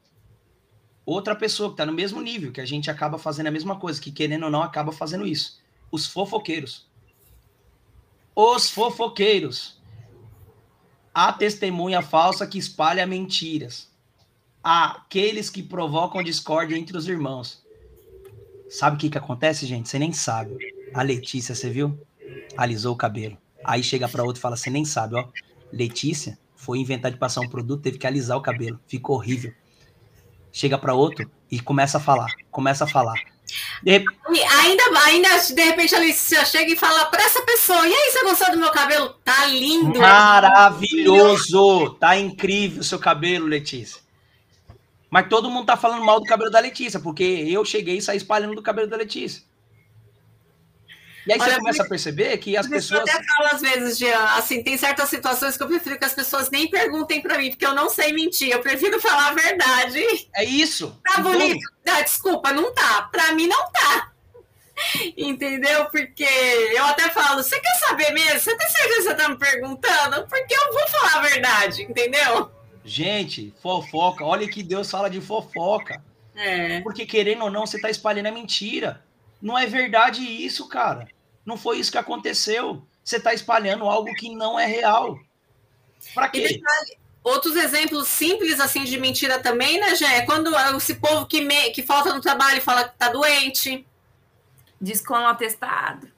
Outra pessoa que está no mesmo nível, que a gente acaba fazendo a mesma coisa, que querendo ou não acaba fazendo isso. Os fofoqueiros. Os fofoqueiros. A testemunha falsa que espalha mentiras aqueles que provocam discórdia entre os irmãos. Sabe o que que acontece, gente? Você nem sabe. A Letícia, você viu? Alisou o cabelo. Aí chega para outro e fala: Você nem sabe, ó. Letícia foi inventar de passar um produto, teve que alisar o cabelo. Ficou horrível. Chega para outro e começa a falar. Começa a falar. De... Ainda, ainda, de repente, a Letícia chega e fala para essa pessoa: E aí, você gostou do meu cabelo? Tá lindo. Maravilhoso. Tá incrível o seu cabelo, Letícia. Mas todo mundo tá falando mal do cabelo da Letícia, porque eu cheguei e saí espalhando do cabelo da Letícia. E aí Olha, você começa a perceber que as pessoas. Eu até falo às vezes, Jean, assim, tem certas situações que eu prefiro que as pessoas nem perguntem para mim, porque eu não sei mentir, eu prefiro falar a verdade. É isso. Tá bonito? Ah, desculpa, não tá. Para mim não tá. Entendeu? Porque eu até falo, você quer saber mesmo? Você tem certeza que você tá me perguntando? Porque eu vou falar a verdade, entendeu? Gente, fofoca. Olha que Deus fala de fofoca. É. Porque querendo ou não, você tá espalhando a mentira. Não é verdade isso, cara. Não foi isso que aconteceu. Você tá espalhando algo que não é real. Pra quê? Detalhe, outros exemplos simples assim de mentira também, né, Jé? É quando esse povo que, me, que falta no trabalho fala que tá doente. Descola um atestado.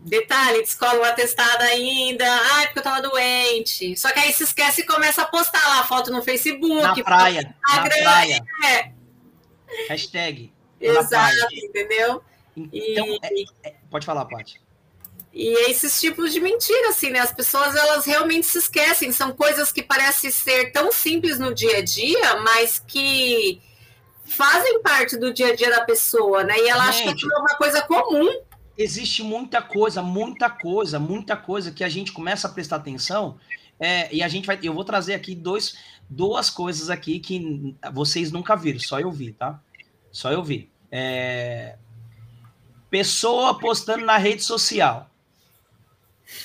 Detalhe, descola um atestado ainda. Ai, porque eu tava doente. Só que aí se esquece e começa a postar lá a foto no Facebook. Na praia. Na praia. É. Hashtag. Exato, entendeu? Então, e... é, é, pode falar, Paty. E esses tipos de mentira, assim, né? As pessoas, elas realmente se esquecem. São coisas que parecem ser tão simples no dia a dia, mas que fazem parte do dia a dia da pessoa, né? E ela Gente, acha que é uma coisa comum existe muita coisa, muita coisa, muita coisa que a gente começa a prestar atenção. É, e a gente vai. Eu vou trazer aqui dois, duas coisas aqui que vocês nunca viram, só eu vi, tá? Só eu vi. É, pessoa postando na rede social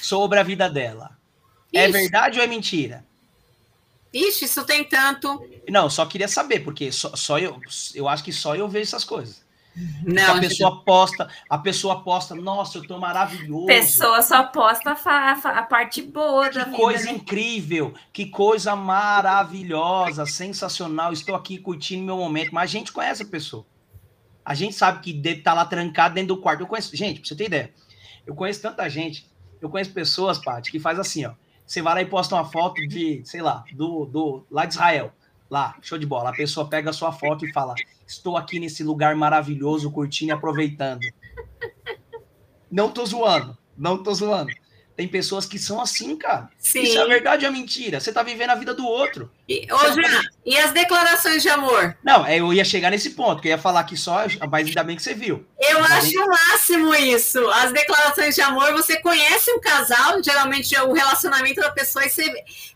sobre a vida dela. É Ixi. É verdade ou é mentira? Ixi, isso tem tanto. Não, só queria saber, porque só, só eu, eu acho que só eu vejo essas coisas. Não, a pessoa posta, a pessoa posta, nossa, eu tô maravilhoso. Pessoa só posta a, a parte boa que da vida. Que coisa né? incrível, que coisa maravilhosa, sensacional. Estou aqui curtindo meu momento, mas a gente conhece a pessoa. A gente sabe que deve estar tá lá trancado dentro do quarto. Eu conheço, gente, pra você ter ideia. Eu conheço tanta gente, eu conheço pessoas, Paty, que faz assim, ó. Você vai lá e posta uma foto de, sei lá, do, do lá de Israel. Lá, show de bola. A pessoa pega a sua foto e fala: Estou aqui nesse lugar maravilhoso, curtindo e aproveitando. Não tô zoando, não tô zoando. Tem pessoas que são assim, cara. Sim. Isso é verdade ou é mentira? Você tá vivendo a vida do outro. E, ô, Jean, tá... e as declarações de amor? Não, é, eu ia chegar nesse ponto, que eu ia falar que só, mas ainda bem que você viu. Eu acho o máximo isso. As declarações de amor, você conhece um casal, geralmente é o relacionamento da pessoa, e você.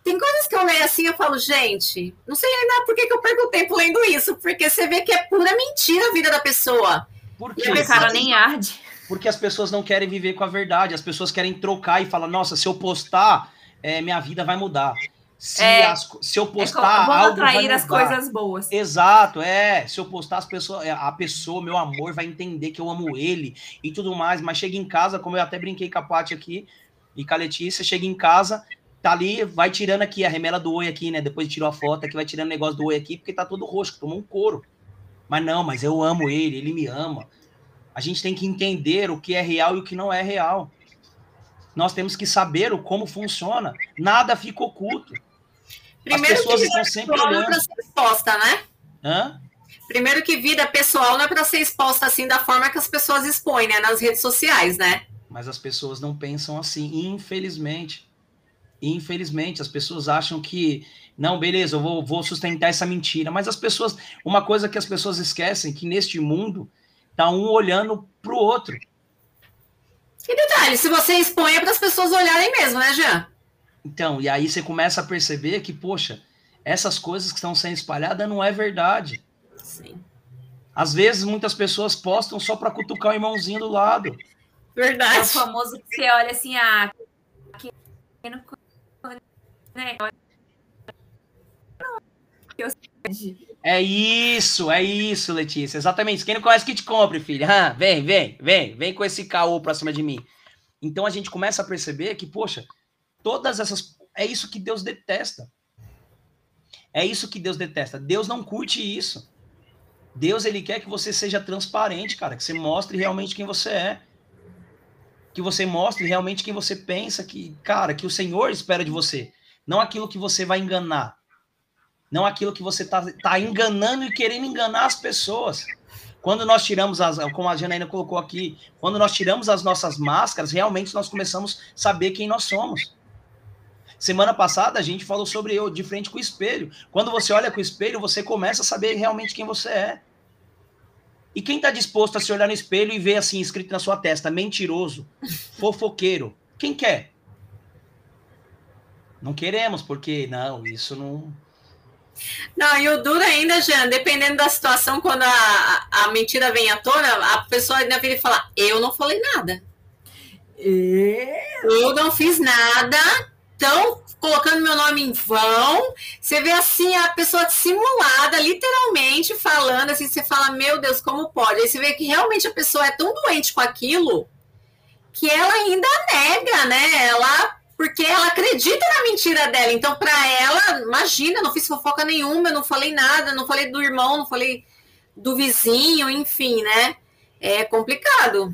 Tem coisas que eu leio assim, eu falo, gente, não sei ainda por que, que eu perco o tempo lendo isso, porque você vê que é pura mentira a vida da pessoa. Por quê? E a nem arde porque as pessoas não querem viver com a verdade, as pessoas querem trocar e falar, nossa, se eu postar, é, minha vida vai mudar. Se, é, as, se eu é postar é algo atrair vai as coisas boas. Exato, é. Se eu postar as pessoas, é, a pessoa, meu amor, vai entender que eu amo ele e tudo mais. Mas chega em casa, como eu até brinquei com a Paty aqui e com a Letícia, chega em casa, tá ali, vai tirando aqui a remela do oi aqui, né? Depois tirou a foto aqui, vai tirando o negócio do oi aqui, porque tá todo roxo, tomou um couro. Mas não, mas eu amo ele, ele me ama. A gente tem que entender o que é real e o que não é real. Nós temos que saber o como funciona. Nada fica oculto. Primeiro As pessoas estão sempre olhando. para ser exposta, né? Hã? Primeiro que vida pessoal não é para ser exposta assim da forma que as pessoas expõem, né, nas redes sociais, né? Mas as pessoas não pensam assim, infelizmente. Infelizmente, as pessoas acham que não, beleza, eu vou, vou sustentar essa mentira. Mas as pessoas, uma coisa que as pessoas esquecem que neste mundo Tá um olhando pro outro. E detalhe, se você expõe é para as pessoas olharem mesmo, né, Jean? Então, e aí você começa a perceber que, poxa, essas coisas que estão sendo espalhadas não é verdade. Sim. Às vezes, muitas pessoas postam só para cutucar o irmãozinho do lado. Verdade. É o famoso que você olha assim, ah, não... Né? Eu é isso, é isso, Letícia. Exatamente. Quem não conhece, que te compre, filha. Ah, vem, vem, vem, vem com esse caô pra cima de mim. Então a gente começa a perceber que, poxa, todas essas. É isso que Deus detesta. É isso que Deus detesta. Deus não curte isso. Deus, ele quer que você seja transparente, cara, que você mostre realmente quem você é. Que você mostre realmente quem você pensa, que, cara, que o Senhor espera de você. Não aquilo que você vai enganar não aquilo que você está tá enganando e querendo enganar as pessoas. Quando nós tiramos as, como a Janaína colocou aqui, quando nós tiramos as nossas máscaras, realmente nós começamos a saber quem nós somos. Semana passada a gente falou sobre eu de frente com o espelho. Quando você olha com o espelho, você começa a saber realmente quem você é. E quem está disposto a se olhar no espelho e ver assim escrito na sua testa, mentiroso, fofoqueiro, quem quer? Não queremos, porque não, isso não, não, e o duro ainda, Jean, dependendo da situação, quando a, a mentira vem à tona, a pessoa ainda vem falar: Eu não falei nada. Eu não fiz nada, estão colocando meu nome em vão. Você vê assim a pessoa dissimulada, literalmente falando assim, você fala, meu Deus, como pode? Aí você vê que realmente a pessoa é tão doente com aquilo que ela ainda nega, né? Ela porque ela acredita na mentira dela. Então, para ela, imagina, não fiz fofoca nenhuma, eu não falei nada, não falei do irmão, não falei do vizinho, enfim, né? É complicado.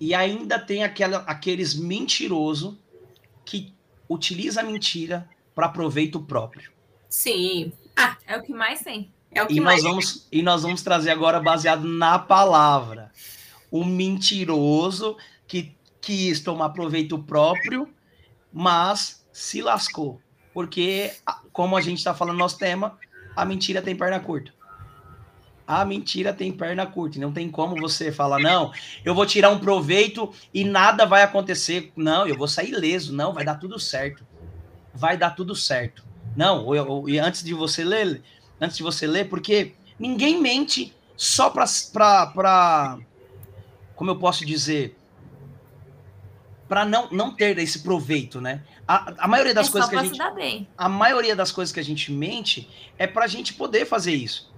E ainda tem aquela, aqueles mentirosos que utiliza a mentira para proveito próprio. Sim. Ah, é o que mais tem. É o que e mais nós vamos E nós vamos trazer agora baseado na palavra. O mentiroso que quis tomar proveito próprio mas se lascou. Porque, como a gente está falando no nosso tema, a mentira tem perna curta. A mentira tem perna curta. Não tem como você falar, não, eu vou tirar um proveito e nada vai acontecer. Não, eu vou sair leso. Não, vai dar tudo certo. Vai dar tudo certo. Não, e antes de você ler, antes de você ler, porque ninguém mente só para. Como eu posso dizer? Para não, não ter esse proveito, né? A, a maioria das é coisas que a gente a maioria das coisas que a gente mente é para a gente poder fazer isso.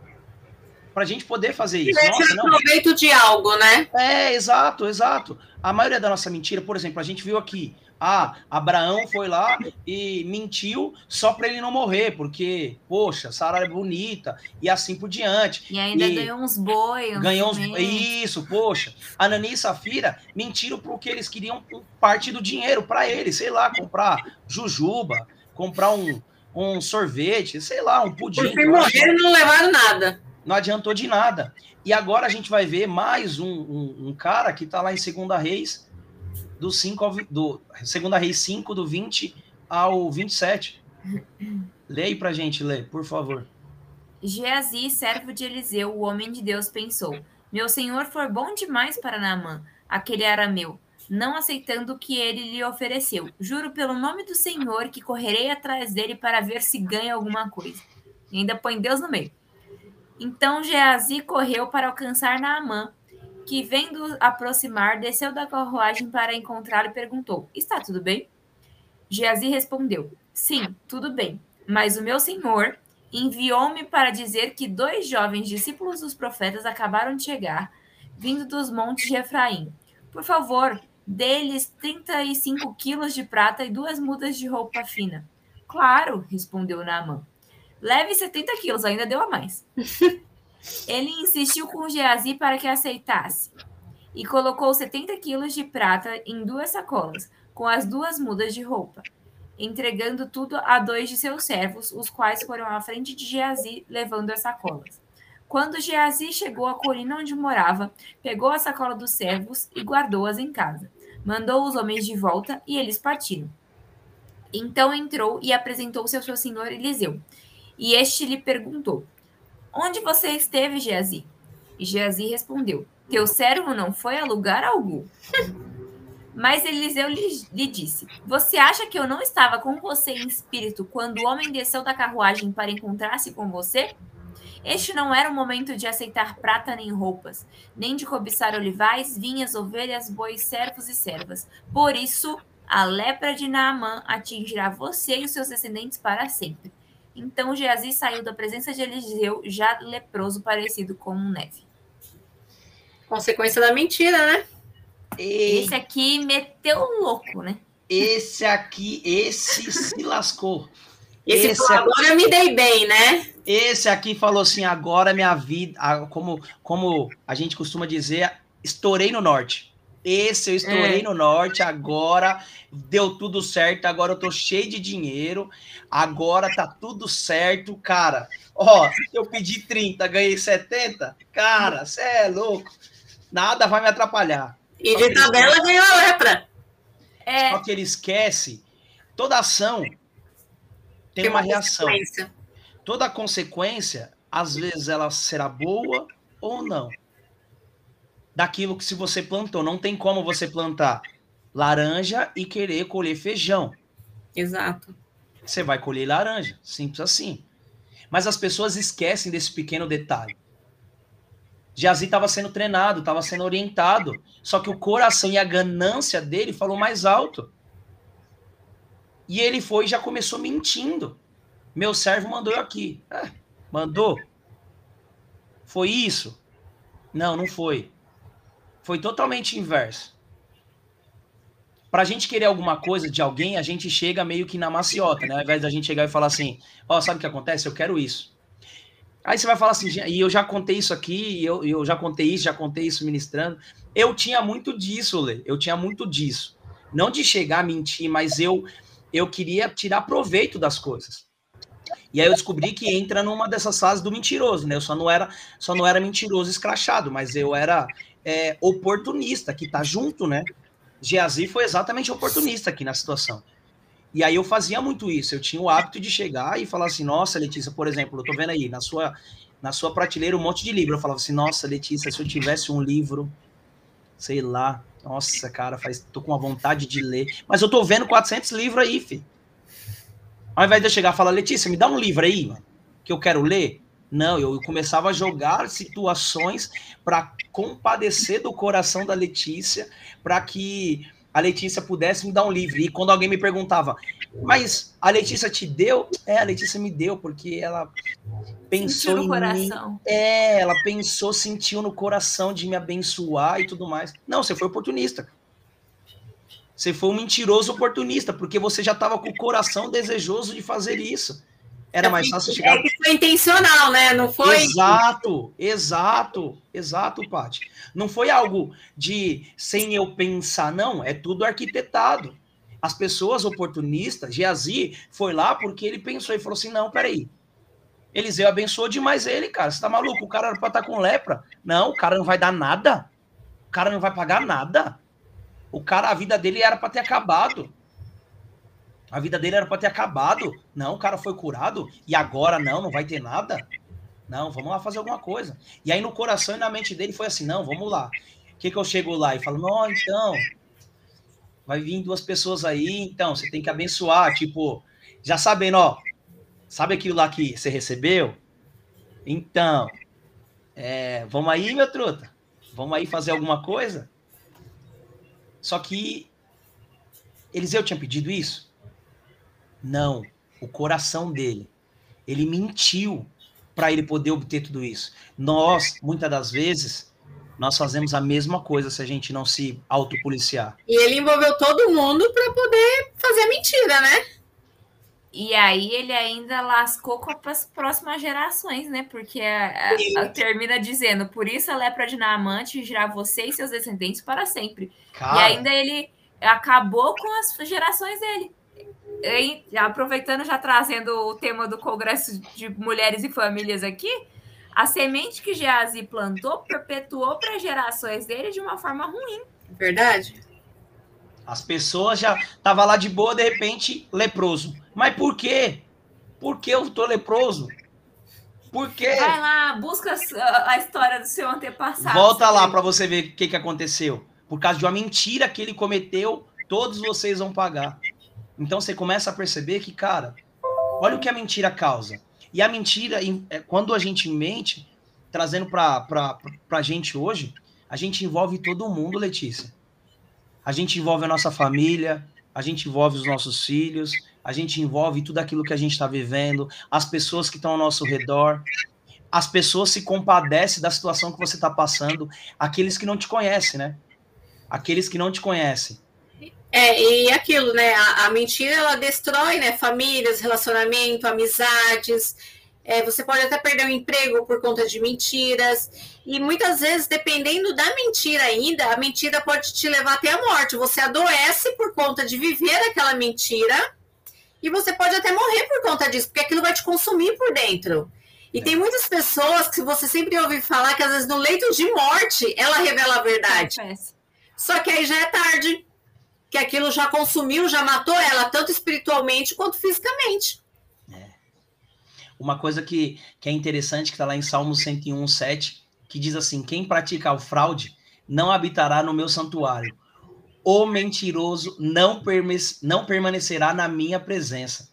para a gente poder fazer isso. Nossa, não. proveito de algo, né? É, exato, exato. A maioria da nossa mentira, por exemplo, a gente viu aqui, ah, Abraão foi lá e mentiu só para ele não morrer, porque, poxa, Sara é bonita e assim por diante. E ainda e ganhou uns boi. Ganhou uns Isso, poxa. Anani e Safira mentiram porque eles queriam parte do dinheiro para eles, sei lá, comprar jujuba, comprar um, um sorvete, sei lá, um pudim. Porque morreram e não levaram nada. Não adiantou de nada. E agora a gente vai ver mais um, um, um cara que está lá em Segunda Reis, do 5 do Segunda Reis 5, do 20 ao 27. Leia aí pra gente, Lê, por favor. Geazi, servo de Eliseu, o homem de Deus, pensou: Meu senhor foi bom demais para Naamã, aquele arameu, não aceitando o que ele lhe ofereceu. Juro pelo nome do Senhor que correrei atrás dele para ver se ganha alguma coisa. E ainda põe Deus no meio. Então Geazi correu para alcançar Naamã, que, vendo aproximar, desceu da carruagem para encontrá-lo e perguntou: Está tudo bem? Geazi respondeu: Sim, tudo bem. Mas o meu senhor enviou-me para dizer que dois jovens discípulos dos profetas acabaram de chegar, vindo dos montes de Efraim. Por favor, dê-lhes 35 quilos de prata e duas mudas de roupa fina. Claro, respondeu Naamã. Leve 70 quilos, ainda deu a mais. Ele insistiu com Geazi para que aceitasse e colocou 70 quilos de prata em duas sacolas, com as duas mudas de roupa, entregando tudo a dois de seus servos, os quais foram à frente de Geazi, levando as sacolas. Quando Geazi chegou à colina onde morava, pegou a sacola dos servos e guardou-as em casa. Mandou os homens de volta e eles partiram. Então entrou e apresentou-se ao seu senhor Eliseu. E este lhe perguntou: Onde você esteve, Geazi? E Geazi respondeu: Teu servo não foi a lugar algum. Mas Eliseu lhe, lhe, disse: Você acha que eu não estava com você em espírito quando o homem desceu da carruagem para encontrar-se com você? Este não era o momento de aceitar prata nem roupas, nem de cobiçar olivais, vinhas, ovelhas, bois, servos e servas. Por isso, a lepra de Naamã atingirá você e os seus descendentes para sempre. Então Geazi saiu da presença de Eliseu, já leproso, parecido com neve. Consequência da mentira, né? E... Esse aqui meteu louco, né? Esse aqui, esse se lascou. Esse, esse falou, agora eu me dei bem, né? Esse aqui falou assim: agora minha vida, como, como a gente costuma dizer, estourei no norte. Esse eu estourei é. no norte, agora deu tudo certo, agora eu tô cheio de dinheiro, agora tá tudo certo, cara. Ó, eu pedi 30, ganhei 70, cara, você é louco. Nada vai me atrapalhar. E de tabela ganhou a lepra. É. Só que ele esquece, toda ação tem, tem uma, uma reação. Toda consequência, às vezes ela será boa ou não daquilo que se você plantou. Não tem como você plantar laranja e querer colher feijão. Exato. Você vai colher laranja, simples assim. Mas as pessoas esquecem desse pequeno detalhe. Jazi estava sendo treinado, estava sendo orientado, só que o coração e a ganância dele falou mais alto. E ele foi e já começou mentindo. Meu servo mandou eu aqui. É, mandou? Foi isso? Não, não foi. Foi totalmente inverso. Para a gente querer alguma coisa de alguém, a gente chega meio que na maciota, né? Ao invés da gente chegar e falar assim, ó, oh, sabe o que acontece? Eu quero isso. Aí você vai falar assim, e eu já contei isso aqui, eu, eu já contei isso, já contei isso ministrando. Eu tinha muito disso, Lê. Eu tinha muito disso. Não de chegar a mentir, mas eu eu queria tirar proveito das coisas. E aí eu descobri que entra numa dessas fases do mentiroso, né? Eu só não era, só não era mentiroso escrachado, mas eu era é, oportunista, que tá junto, né? Geazi foi exatamente oportunista aqui na situação. E aí eu fazia muito isso. Eu tinha o hábito de chegar e falar assim: nossa, Letícia, por exemplo, eu tô vendo aí na sua, na sua prateleira um monte de livro. Eu falava assim: nossa, Letícia, se eu tivesse um livro, sei lá, nossa, cara, faz, tô com uma vontade de ler. Mas eu tô vendo 400 livros aí, fi. Ao invés de eu chegar e falar, Letícia, me dá um livro aí, mano, que eu quero ler. Não, eu começava a jogar situações para compadecer do coração da Letícia, para que a Letícia pudesse me dar um livro. E quando alguém me perguntava, mas a Letícia te deu? É, a Letícia me deu, porque ela pensou sentiu no coração. Mim. É, ela pensou, sentiu no coração de me abençoar e tudo mais. Não, você foi oportunista. Você foi um mentiroso oportunista, porque você já estava com o coração desejoso de fazer isso. Era mais fácil chegar. É que foi intencional, né? Não foi. Exato, exato, exato, Paty. Não foi algo de sem eu pensar, não. É tudo arquitetado. As pessoas oportunistas, Geazi foi lá porque ele pensou e falou assim: não, peraí. Eliseu abençoou demais ele, cara. Você tá maluco? O cara era pra estar tá com lepra. Não, o cara não vai dar nada. O cara não vai pagar nada. O cara, a vida dele era para ter acabado. A vida dele era para ter acabado. Não, o cara foi curado e agora não, não vai ter nada. Não, vamos lá fazer alguma coisa. E aí no coração e na mente dele foi assim: não, vamos lá. O que, que eu chego lá e falo: não, então, vai vir duas pessoas aí, então você tem que abençoar. Tipo, já sabendo, ó, sabe aquilo lá que você recebeu? Então, é, vamos aí, meu truta? Vamos aí fazer alguma coisa? Só que Eliseu tinha pedido isso? Não, o coração dele. Ele mentiu para ele poder obter tudo isso. Nós, muitas das vezes, nós fazemos a mesma coisa se a gente não se autopoliciar. E ele envolveu todo mundo para poder fazer a mentira, né? E aí ele ainda lascou com as próximas gerações, né? Porque a, a, a, termina dizendo, por isso a lepra de Naamante girar você e seus descendentes para sempre. Cara. E ainda ele acabou com as gerações dele aproveitando, já trazendo o tema do Congresso de Mulheres e Famílias aqui, a semente que Geazi plantou perpetuou para gerações dele de uma forma ruim. Verdade. As pessoas já estavam lá de boa, de repente, leproso. Mas por quê? Por que eu tô leproso? Por quê? Vai lá, busca a história do seu antepassado. Volta lá para você ver o que, que aconteceu. Por causa de uma mentira que ele cometeu, todos vocês vão pagar. Então você começa a perceber que, cara, olha o que a mentira causa. E a mentira, é, quando a gente mente, trazendo para a gente hoje, a gente envolve todo mundo, Letícia. A gente envolve a nossa família, a gente envolve os nossos filhos, a gente envolve tudo aquilo que a gente está vivendo, as pessoas que estão ao nosso redor. As pessoas se compadecem da situação que você está passando, aqueles que não te conhecem, né? Aqueles que não te conhecem. É, e aquilo, né? A, a, mentira ela destrói, né? Famílias, relacionamento, amizades. É, você pode até perder o emprego por conta de mentiras. E muitas vezes, dependendo da mentira ainda, a mentira pode te levar até a morte. Você adoece por conta de viver aquela mentira. E você pode até morrer por conta disso, porque aquilo vai te consumir por dentro. E é. tem muitas pessoas que você sempre ouve falar que às vezes no leito de morte ela revela a verdade. Só que aí já é tarde que aquilo já consumiu, já matou ela, tanto espiritualmente quanto fisicamente. É. Uma coisa que, que é interessante, que está lá em Salmo 101, 7, que diz assim: Quem pratica o fraude não habitará no meu santuário. O mentiroso não, não permanecerá na minha presença.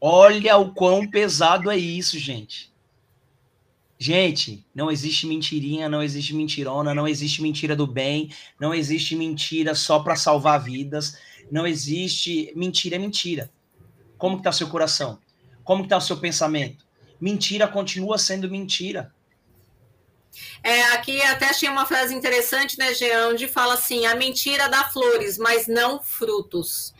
Olha o quão pesado é isso, gente. Gente, não existe mentirinha, não existe mentirona, não existe mentira do bem, não existe mentira só para salvar vidas, não existe mentira é mentira. Como que tá seu coração? Como que tá o seu pensamento? Mentira continua sendo mentira. É, aqui até achei uma frase interessante, né, Jean, onde fala assim: a mentira dá flores, mas não frutos.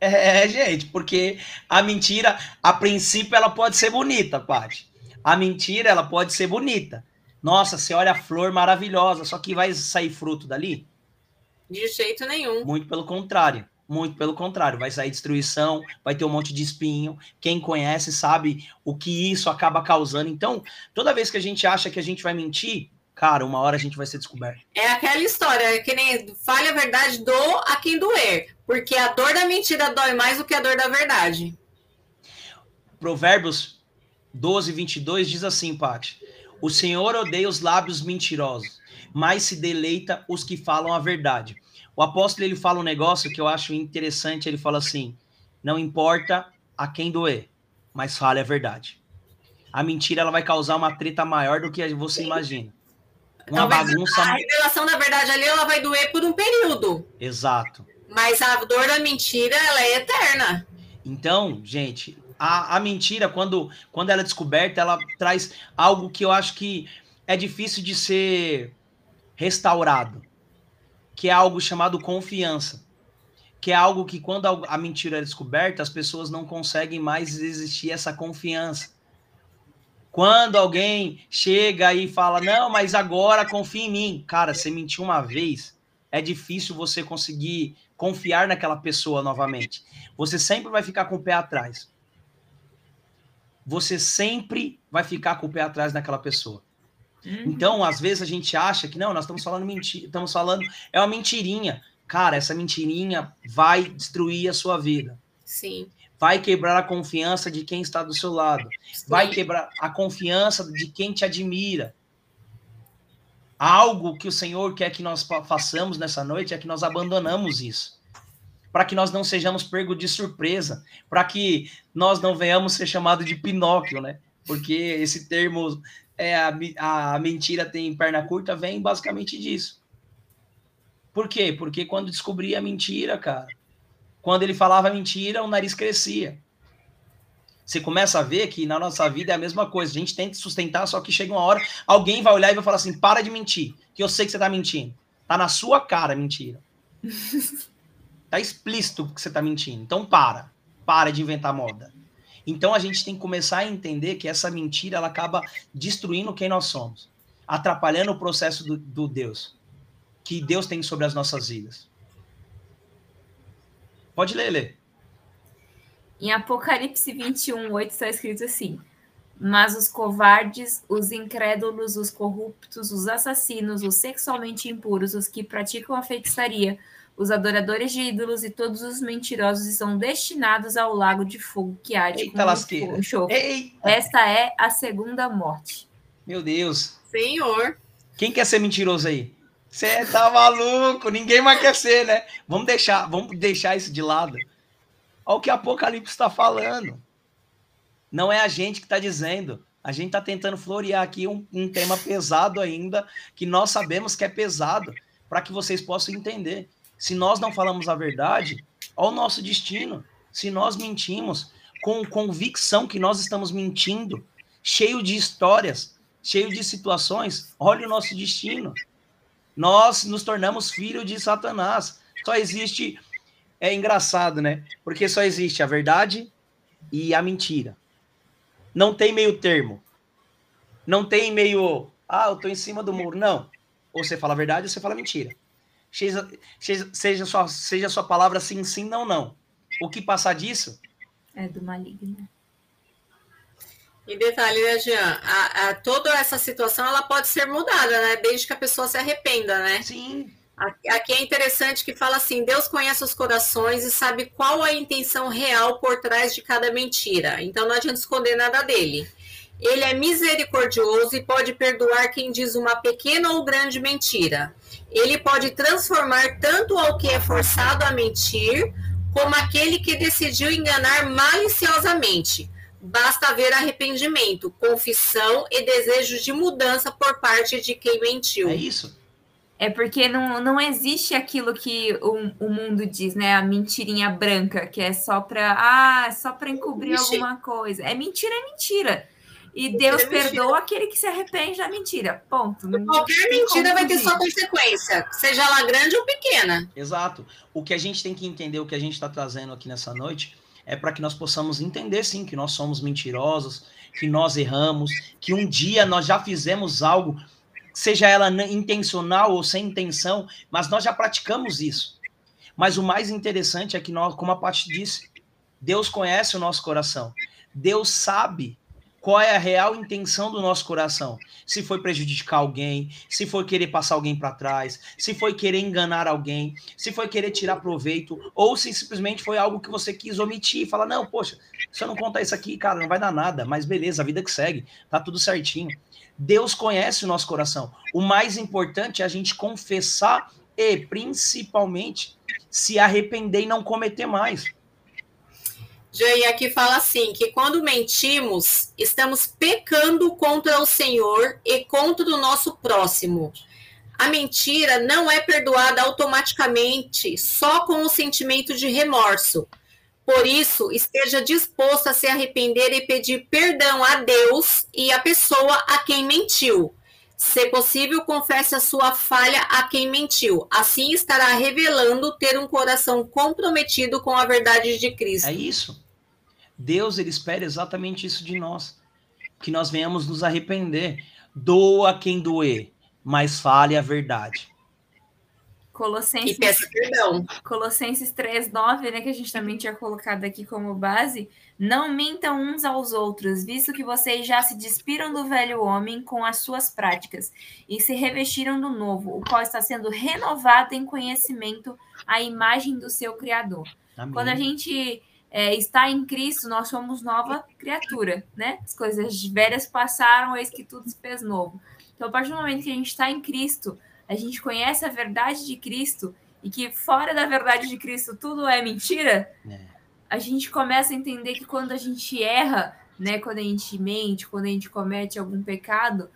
É, gente, porque a mentira, a princípio, ela pode ser bonita, Paty. A mentira, ela pode ser bonita. Nossa, você olha a flor maravilhosa, só que vai sair fruto dali? De jeito nenhum. Muito pelo contrário. Muito pelo contrário, vai sair destruição, vai ter um monte de espinho. Quem conhece sabe o que isso acaba causando. Então, toda vez que a gente acha que a gente vai mentir, cara, uma hora a gente vai ser descoberto. É aquela história, que nem fale a verdade, do a quem doer. Porque a dor da mentira dói mais do que a dor da verdade. Provérbios 12, 22 diz assim, Paty: O Senhor odeia os lábios mentirosos, mas se deleita os que falam a verdade. O apóstolo ele fala um negócio que eu acho interessante. Ele fala assim: Não importa a quem doer, mas fale a verdade. A mentira ela vai causar uma treta maior do que você imagina. uma Talvez bagunça. A revelação da verdade ali ela vai doer por um período. Exato. Mas a dor da mentira ela é eterna. Então, gente, a, a mentira, quando, quando ela é descoberta, ela traz algo que eu acho que é difícil de ser restaurado, que é algo chamado confiança, que é algo que quando a mentira é descoberta, as pessoas não conseguem mais existir essa confiança. Quando alguém chega e fala, não, mas agora confia em mim. Cara, você mentiu uma vez, é difícil você conseguir confiar naquela pessoa novamente. Você sempre vai ficar com o pé atrás. Você sempre vai ficar com o pé atrás daquela pessoa. Uhum. Então, às vezes a gente acha que não, nós estamos falando mentira, estamos falando é uma mentirinha. Cara, essa mentirinha vai destruir a sua vida. Sim. Vai quebrar a confiança de quem está do seu lado. Sim. Vai quebrar a confiança de quem te admira. Algo que o Senhor quer que nós façamos nessa noite é que nós abandonamos isso. Para que nós não sejamos pegos de surpresa, para que nós não venhamos ser chamados de Pinóquio, né? Porque esse termo, é, a, a mentira tem perna curta, vem basicamente disso. Por quê? Porque quando descobri a mentira, cara, quando ele falava mentira, o nariz crescia você começa a ver que na nossa vida é a mesma coisa. A gente tenta sustentar, só que chega uma hora, alguém vai olhar e vai falar assim: para de mentir, que eu sei que você tá mentindo. Tá na sua cara mentira. tá explícito que você tá mentindo. Então para. Para de inventar moda. Então a gente tem que começar a entender que essa mentira ela acaba destruindo quem nós somos, atrapalhando o processo do, do Deus que Deus tem sobre as nossas vidas. Pode ler, ler. Em Apocalipse 21, 8 está escrito assim: Mas os covardes, os incrédulos, os corruptos, os assassinos, os sexualmente impuros, os que praticam a feitiçaria, os adoradores de ídolos e todos os mentirosos estão destinados ao lago de fogo que arde Eita, lasqueira. Eita. Esta é a segunda morte. Meu Deus. Senhor. Quem quer ser mentiroso aí? Você tá maluco? Ninguém mais quer ser, né? Vamos deixar, vamos deixar isso de lado. Olha o que Apocalipse está falando. Não é a gente que está dizendo. A gente está tentando florear aqui um, um, tema pesado ainda, que nós sabemos que é pesado, para que vocês possam entender. Se nós não falamos a verdade, olha o nosso destino. Se nós mentimos com convicção que nós estamos mentindo, cheio de histórias, cheio de situações, olha o nosso destino. Nós nos tornamos filhos de Satanás. Só existe é engraçado, né? Porque só existe a verdade e a mentira. Não tem meio termo. Não tem meio, ah, eu tô em cima do muro. Não. Ou você fala a verdade ou você fala mentira. Seja, seja, seja, sua, seja sua palavra sim, sim, não, não. O que passar disso? É do maligno. E detalhe, né, Jean? A, a, toda essa situação ela pode ser mudada, né? Desde que a pessoa se arrependa, né? Sim. Aqui é interessante que fala assim: Deus conhece os corações e sabe qual a intenção real por trás de cada mentira. Então não adianta esconder nada dele. Ele é misericordioso e pode perdoar quem diz uma pequena ou grande mentira. Ele pode transformar tanto ao que é forçado a mentir, como aquele que decidiu enganar maliciosamente. Basta haver arrependimento, confissão e desejo de mudança por parte de quem mentiu. É isso. É porque não, não existe aquilo que o, o mundo diz, né? A mentirinha branca, que é só para ah, só para encobrir Ixi. alguma coisa. É mentira, é mentira. E Deus é perdoa aquele que se arrepende da mentira. Ponto. Não Qualquer mentira vai ter sua consequência, seja ela grande ou pequena. Exato. O que a gente tem que entender, o que a gente está trazendo aqui nessa noite, é para que nós possamos entender, sim, que nós somos mentirosos, que nós erramos, que um dia nós já fizemos algo seja ela intencional ou sem intenção, mas nós já praticamos isso. Mas o mais interessante é que nós, como a Paty disse, Deus conhece o nosso coração. Deus sabe qual é a real intenção do nosso coração. Se foi prejudicar alguém, se foi querer passar alguém para trás, se foi querer enganar alguém, se foi querer tirar proveito, ou se simplesmente foi algo que você quis omitir, falar, não, poxa, se eu não contar isso aqui, cara, não vai dar nada, mas beleza, a vida que segue, tá tudo certinho. Deus conhece o nosso coração. O mais importante é a gente confessar e, principalmente, se arrepender e não cometer mais. Jay aqui fala assim: que quando mentimos, estamos pecando contra o Senhor e contra o nosso próximo. A mentira não é perdoada automaticamente só com o sentimento de remorso. Por isso, esteja disposto a se arrepender e pedir perdão a Deus e à pessoa a quem mentiu. Se possível, confesse a sua falha a quem mentiu. Assim estará revelando ter um coração comprometido com a verdade de Cristo. É isso. Deus ele espera exatamente isso de nós, que nós venhamos nos arrepender. Doa quem doer, mas fale a verdade. Colossenses, e peça perdão. Colossenses 3,9, né, que a gente também tinha colocado aqui como base. Não mintam uns aos outros, visto que vocês já se despiram do velho homem com as suas práticas e se revestiram do novo, o qual está sendo renovado em conhecimento à imagem do seu Criador. Amém. Quando a gente é, está em Cristo, nós somos nova criatura, né? As coisas velhas passaram, eis que tudo se fez novo. Então, a partir do momento que a gente está em Cristo, a gente conhece a verdade de Cristo e que fora da verdade de Cristo tudo é mentira, é. a gente começa a entender que quando a gente erra, né, quando a gente mente, quando a gente comete algum pecado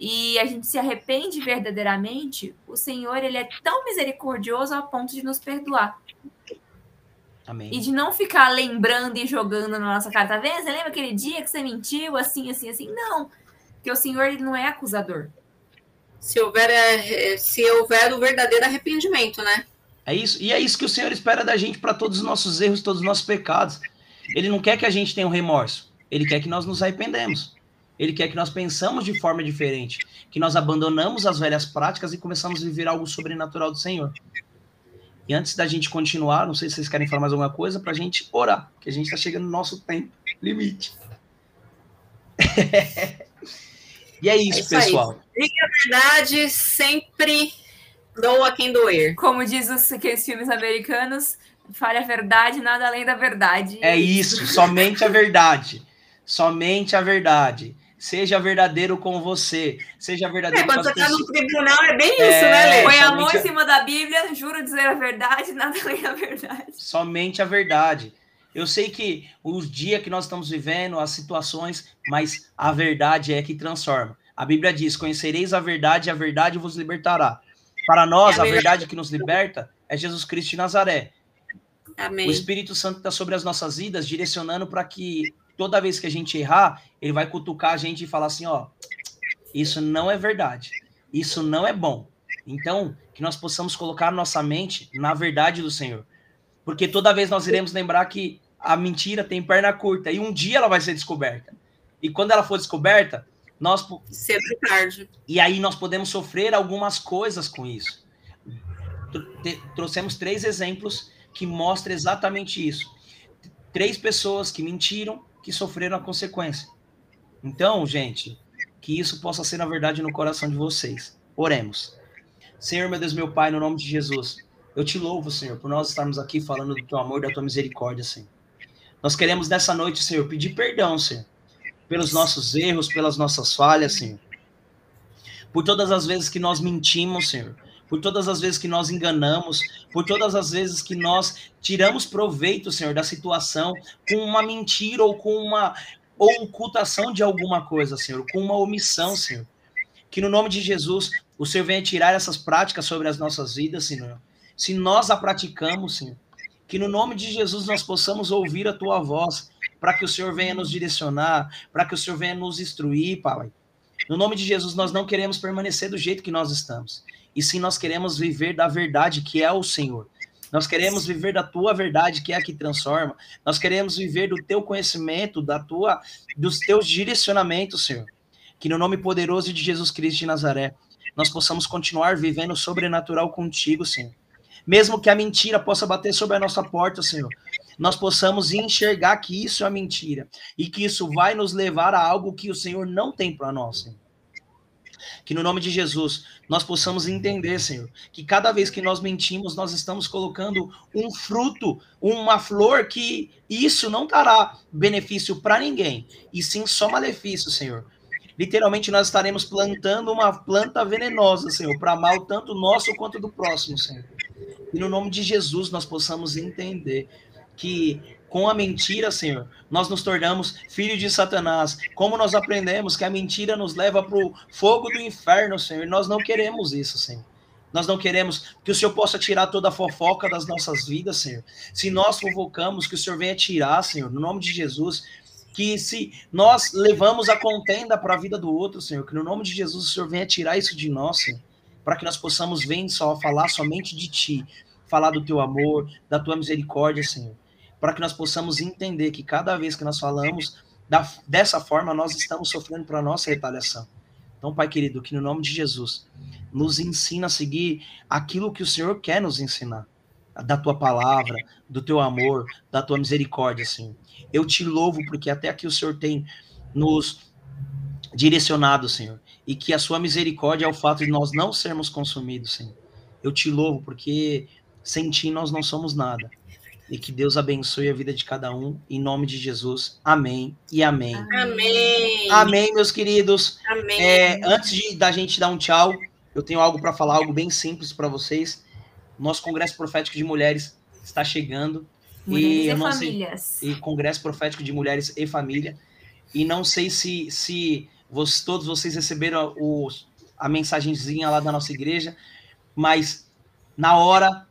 e a gente se arrepende verdadeiramente, o Senhor ele é tão misericordioso a ponto de nos perdoar. Amém. E de não ficar lembrando e jogando na nossa cara, tá vendo? Você lembra aquele dia que você mentiu assim, assim, assim? Não, porque o Senhor ele não é acusador se houver, é, se houver o verdadeiro arrependimento, né? É isso. E é isso que o Senhor espera da gente para todos os nossos erros, todos os nossos pecados. Ele não quer que a gente tenha um remorso. Ele quer que nós nos arrependemos. Ele quer que nós pensamos de forma diferente, que nós abandonamos as velhas práticas e começamos a viver algo sobrenatural do Senhor. E antes da gente continuar, não sei se vocês querem falar mais alguma coisa, para a gente orar, que a gente está chegando no nosso tempo limite. e é isso, é isso pessoal. Aí. Diga a verdade, sempre doa quem doer. Como diz os aqueles filmes americanos, fale a verdade, nada além da verdade. É isso, somente a verdade. Somente a verdade. Seja verdadeiro com você. Seja verdadeiro é, quando você está no tribunal, é bem é, isso, né, Lê? Põe a mão em cima da Bíblia, juro dizer a verdade, nada além da verdade. Somente a verdade. Eu sei que os dias que nós estamos vivendo, as situações, mas a verdade é que transforma. A Bíblia diz: Conhecereis a verdade, e a verdade vos libertará. Para nós, a verdade que nos liberta é Jesus Cristo de Nazaré. Amém. O Espírito Santo está sobre as nossas vidas, direcionando para que toda vez que a gente errar, ele vai cutucar a gente e falar assim: ó, isso não é verdade, isso não é bom. Então, que nós possamos colocar nossa mente na verdade do Senhor. Porque toda vez nós iremos lembrar que a mentira tem perna curta e um dia ela vai ser descoberta. E quando ela for descoberta, nós cedo tarde. E aí nós podemos sofrer algumas coisas com isso. Trouxemos três exemplos que mostram exatamente isso. Três pessoas que mentiram, que sofreram a consequência. Então, gente, que isso possa ser na verdade no coração de vocês. Oremos. Senhor, meu Deus, meu Pai, no nome de Jesus, eu te louvo, Senhor, por nós estarmos aqui falando do teu amor, da tua misericórdia, Senhor. Nós queremos nessa noite, Senhor, pedir perdão, Senhor pelos nossos erros, pelas nossas falhas, Senhor. Por todas as vezes que nós mentimos, Senhor. Por todas as vezes que nós enganamos, por todas as vezes que nós tiramos proveito, Senhor, da situação com uma mentira ou com uma ocultação de alguma coisa, Senhor, com uma omissão, Senhor. Que no nome de Jesus, o Senhor venha tirar essas práticas sobre as nossas vidas, Senhor. Se nós a praticamos, Senhor, que no nome de Jesus nós possamos ouvir a tua voz para que o Senhor venha nos direcionar, para que o Senhor venha nos instruir, Pai. No nome de Jesus, nós não queremos permanecer do jeito que nós estamos, e sim nós queremos viver da verdade que é o Senhor. Nós queremos viver da tua verdade, que é a que transforma. Nós queremos viver do teu conhecimento, da tua, dos teus direcionamentos, Senhor. Que no nome poderoso de Jesus Cristo de Nazaré, nós possamos continuar vivendo sobrenatural contigo, Senhor. Mesmo que a mentira possa bater sobre a nossa porta, Senhor, nós possamos enxergar que isso é mentira e que isso vai nos levar a algo que o Senhor não tem para nós. Senhor. Que no nome de Jesus nós possamos entender, Senhor, que cada vez que nós mentimos, nós estamos colocando um fruto, uma flor que isso não dará benefício para ninguém, e sim só malefício, Senhor. Literalmente nós estaremos plantando uma planta venenosa, Senhor, para mal tanto nosso quanto do próximo, Senhor. E no nome de Jesus nós possamos entender que com a mentira, Senhor, nós nos tornamos filhos de Satanás. Como nós aprendemos que a mentira nos leva para o fogo do inferno, Senhor, nós não queremos isso, Senhor. Nós não queremos que o Senhor possa tirar toda a fofoca das nossas vidas, Senhor. Se nós fofocamos, que o Senhor venha tirar, Senhor, no nome de Jesus. Que se nós levamos a contenda para a vida do outro, Senhor, que no nome de Jesus o Senhor venha tirar isso de nós, Senhor, para que nós possamos vir só falar somente de Ti, falar do Teu amor, da Tua misericórdia, Senhor para que nós possamos entender que cada vez que nós falamos da, dessa forma, nós estamos sofrendo para nossa retaliação. Então, Pai querido, que no nome de Jesus, nos ensina a seguir aquilo que o Senhor quer nos ensinar, da tua palavra, do teu amor, da tua misericórdia, Senhor. Eu te louvo porque até aqui o Senhor tem nos direcionado, Senhor, e que a sua misericórdia é o fato de nós não sermos consumidos, Senhor. Eu te louvo porque sem ti nós não somos nada e que Deus abençoe a vida de cada um, em nome de Jesus. Amém e amém. Amém. Amém, meus queridos. Amém. É, antes de, da gente dar um tchau, eu tenho algo para falar, algo bem simples para vocês. Nosso Congresso Profético de Mulheres está chegando. Mulheres e, e famílias. Sei, e Congresso Profético de Mulheres e Família. E não sei se, se vocês, todos vocês receberam o, a mensagenzinha lá da nossa igreja, mas na hora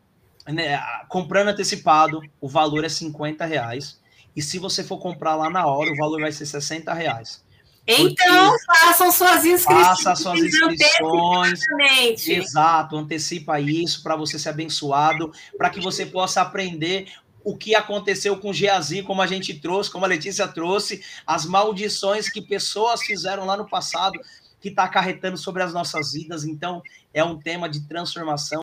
né, comprando antecipado, o valor é 50 reais. E se você for comprar lá na hora, o valor vai ser 60 reais. Então, façam suas inscrições. Faça suas inscrições. Exato, antecipa isso para você ser abençoado, para que você possa aprender o que aconteceu com Geazi, como a gente trouxe, como a Letícia trouxe, as maldições que pessoas fizeram lá no passado, que está acarretando sobre as nossas vidas. Então, é um tema de transformação.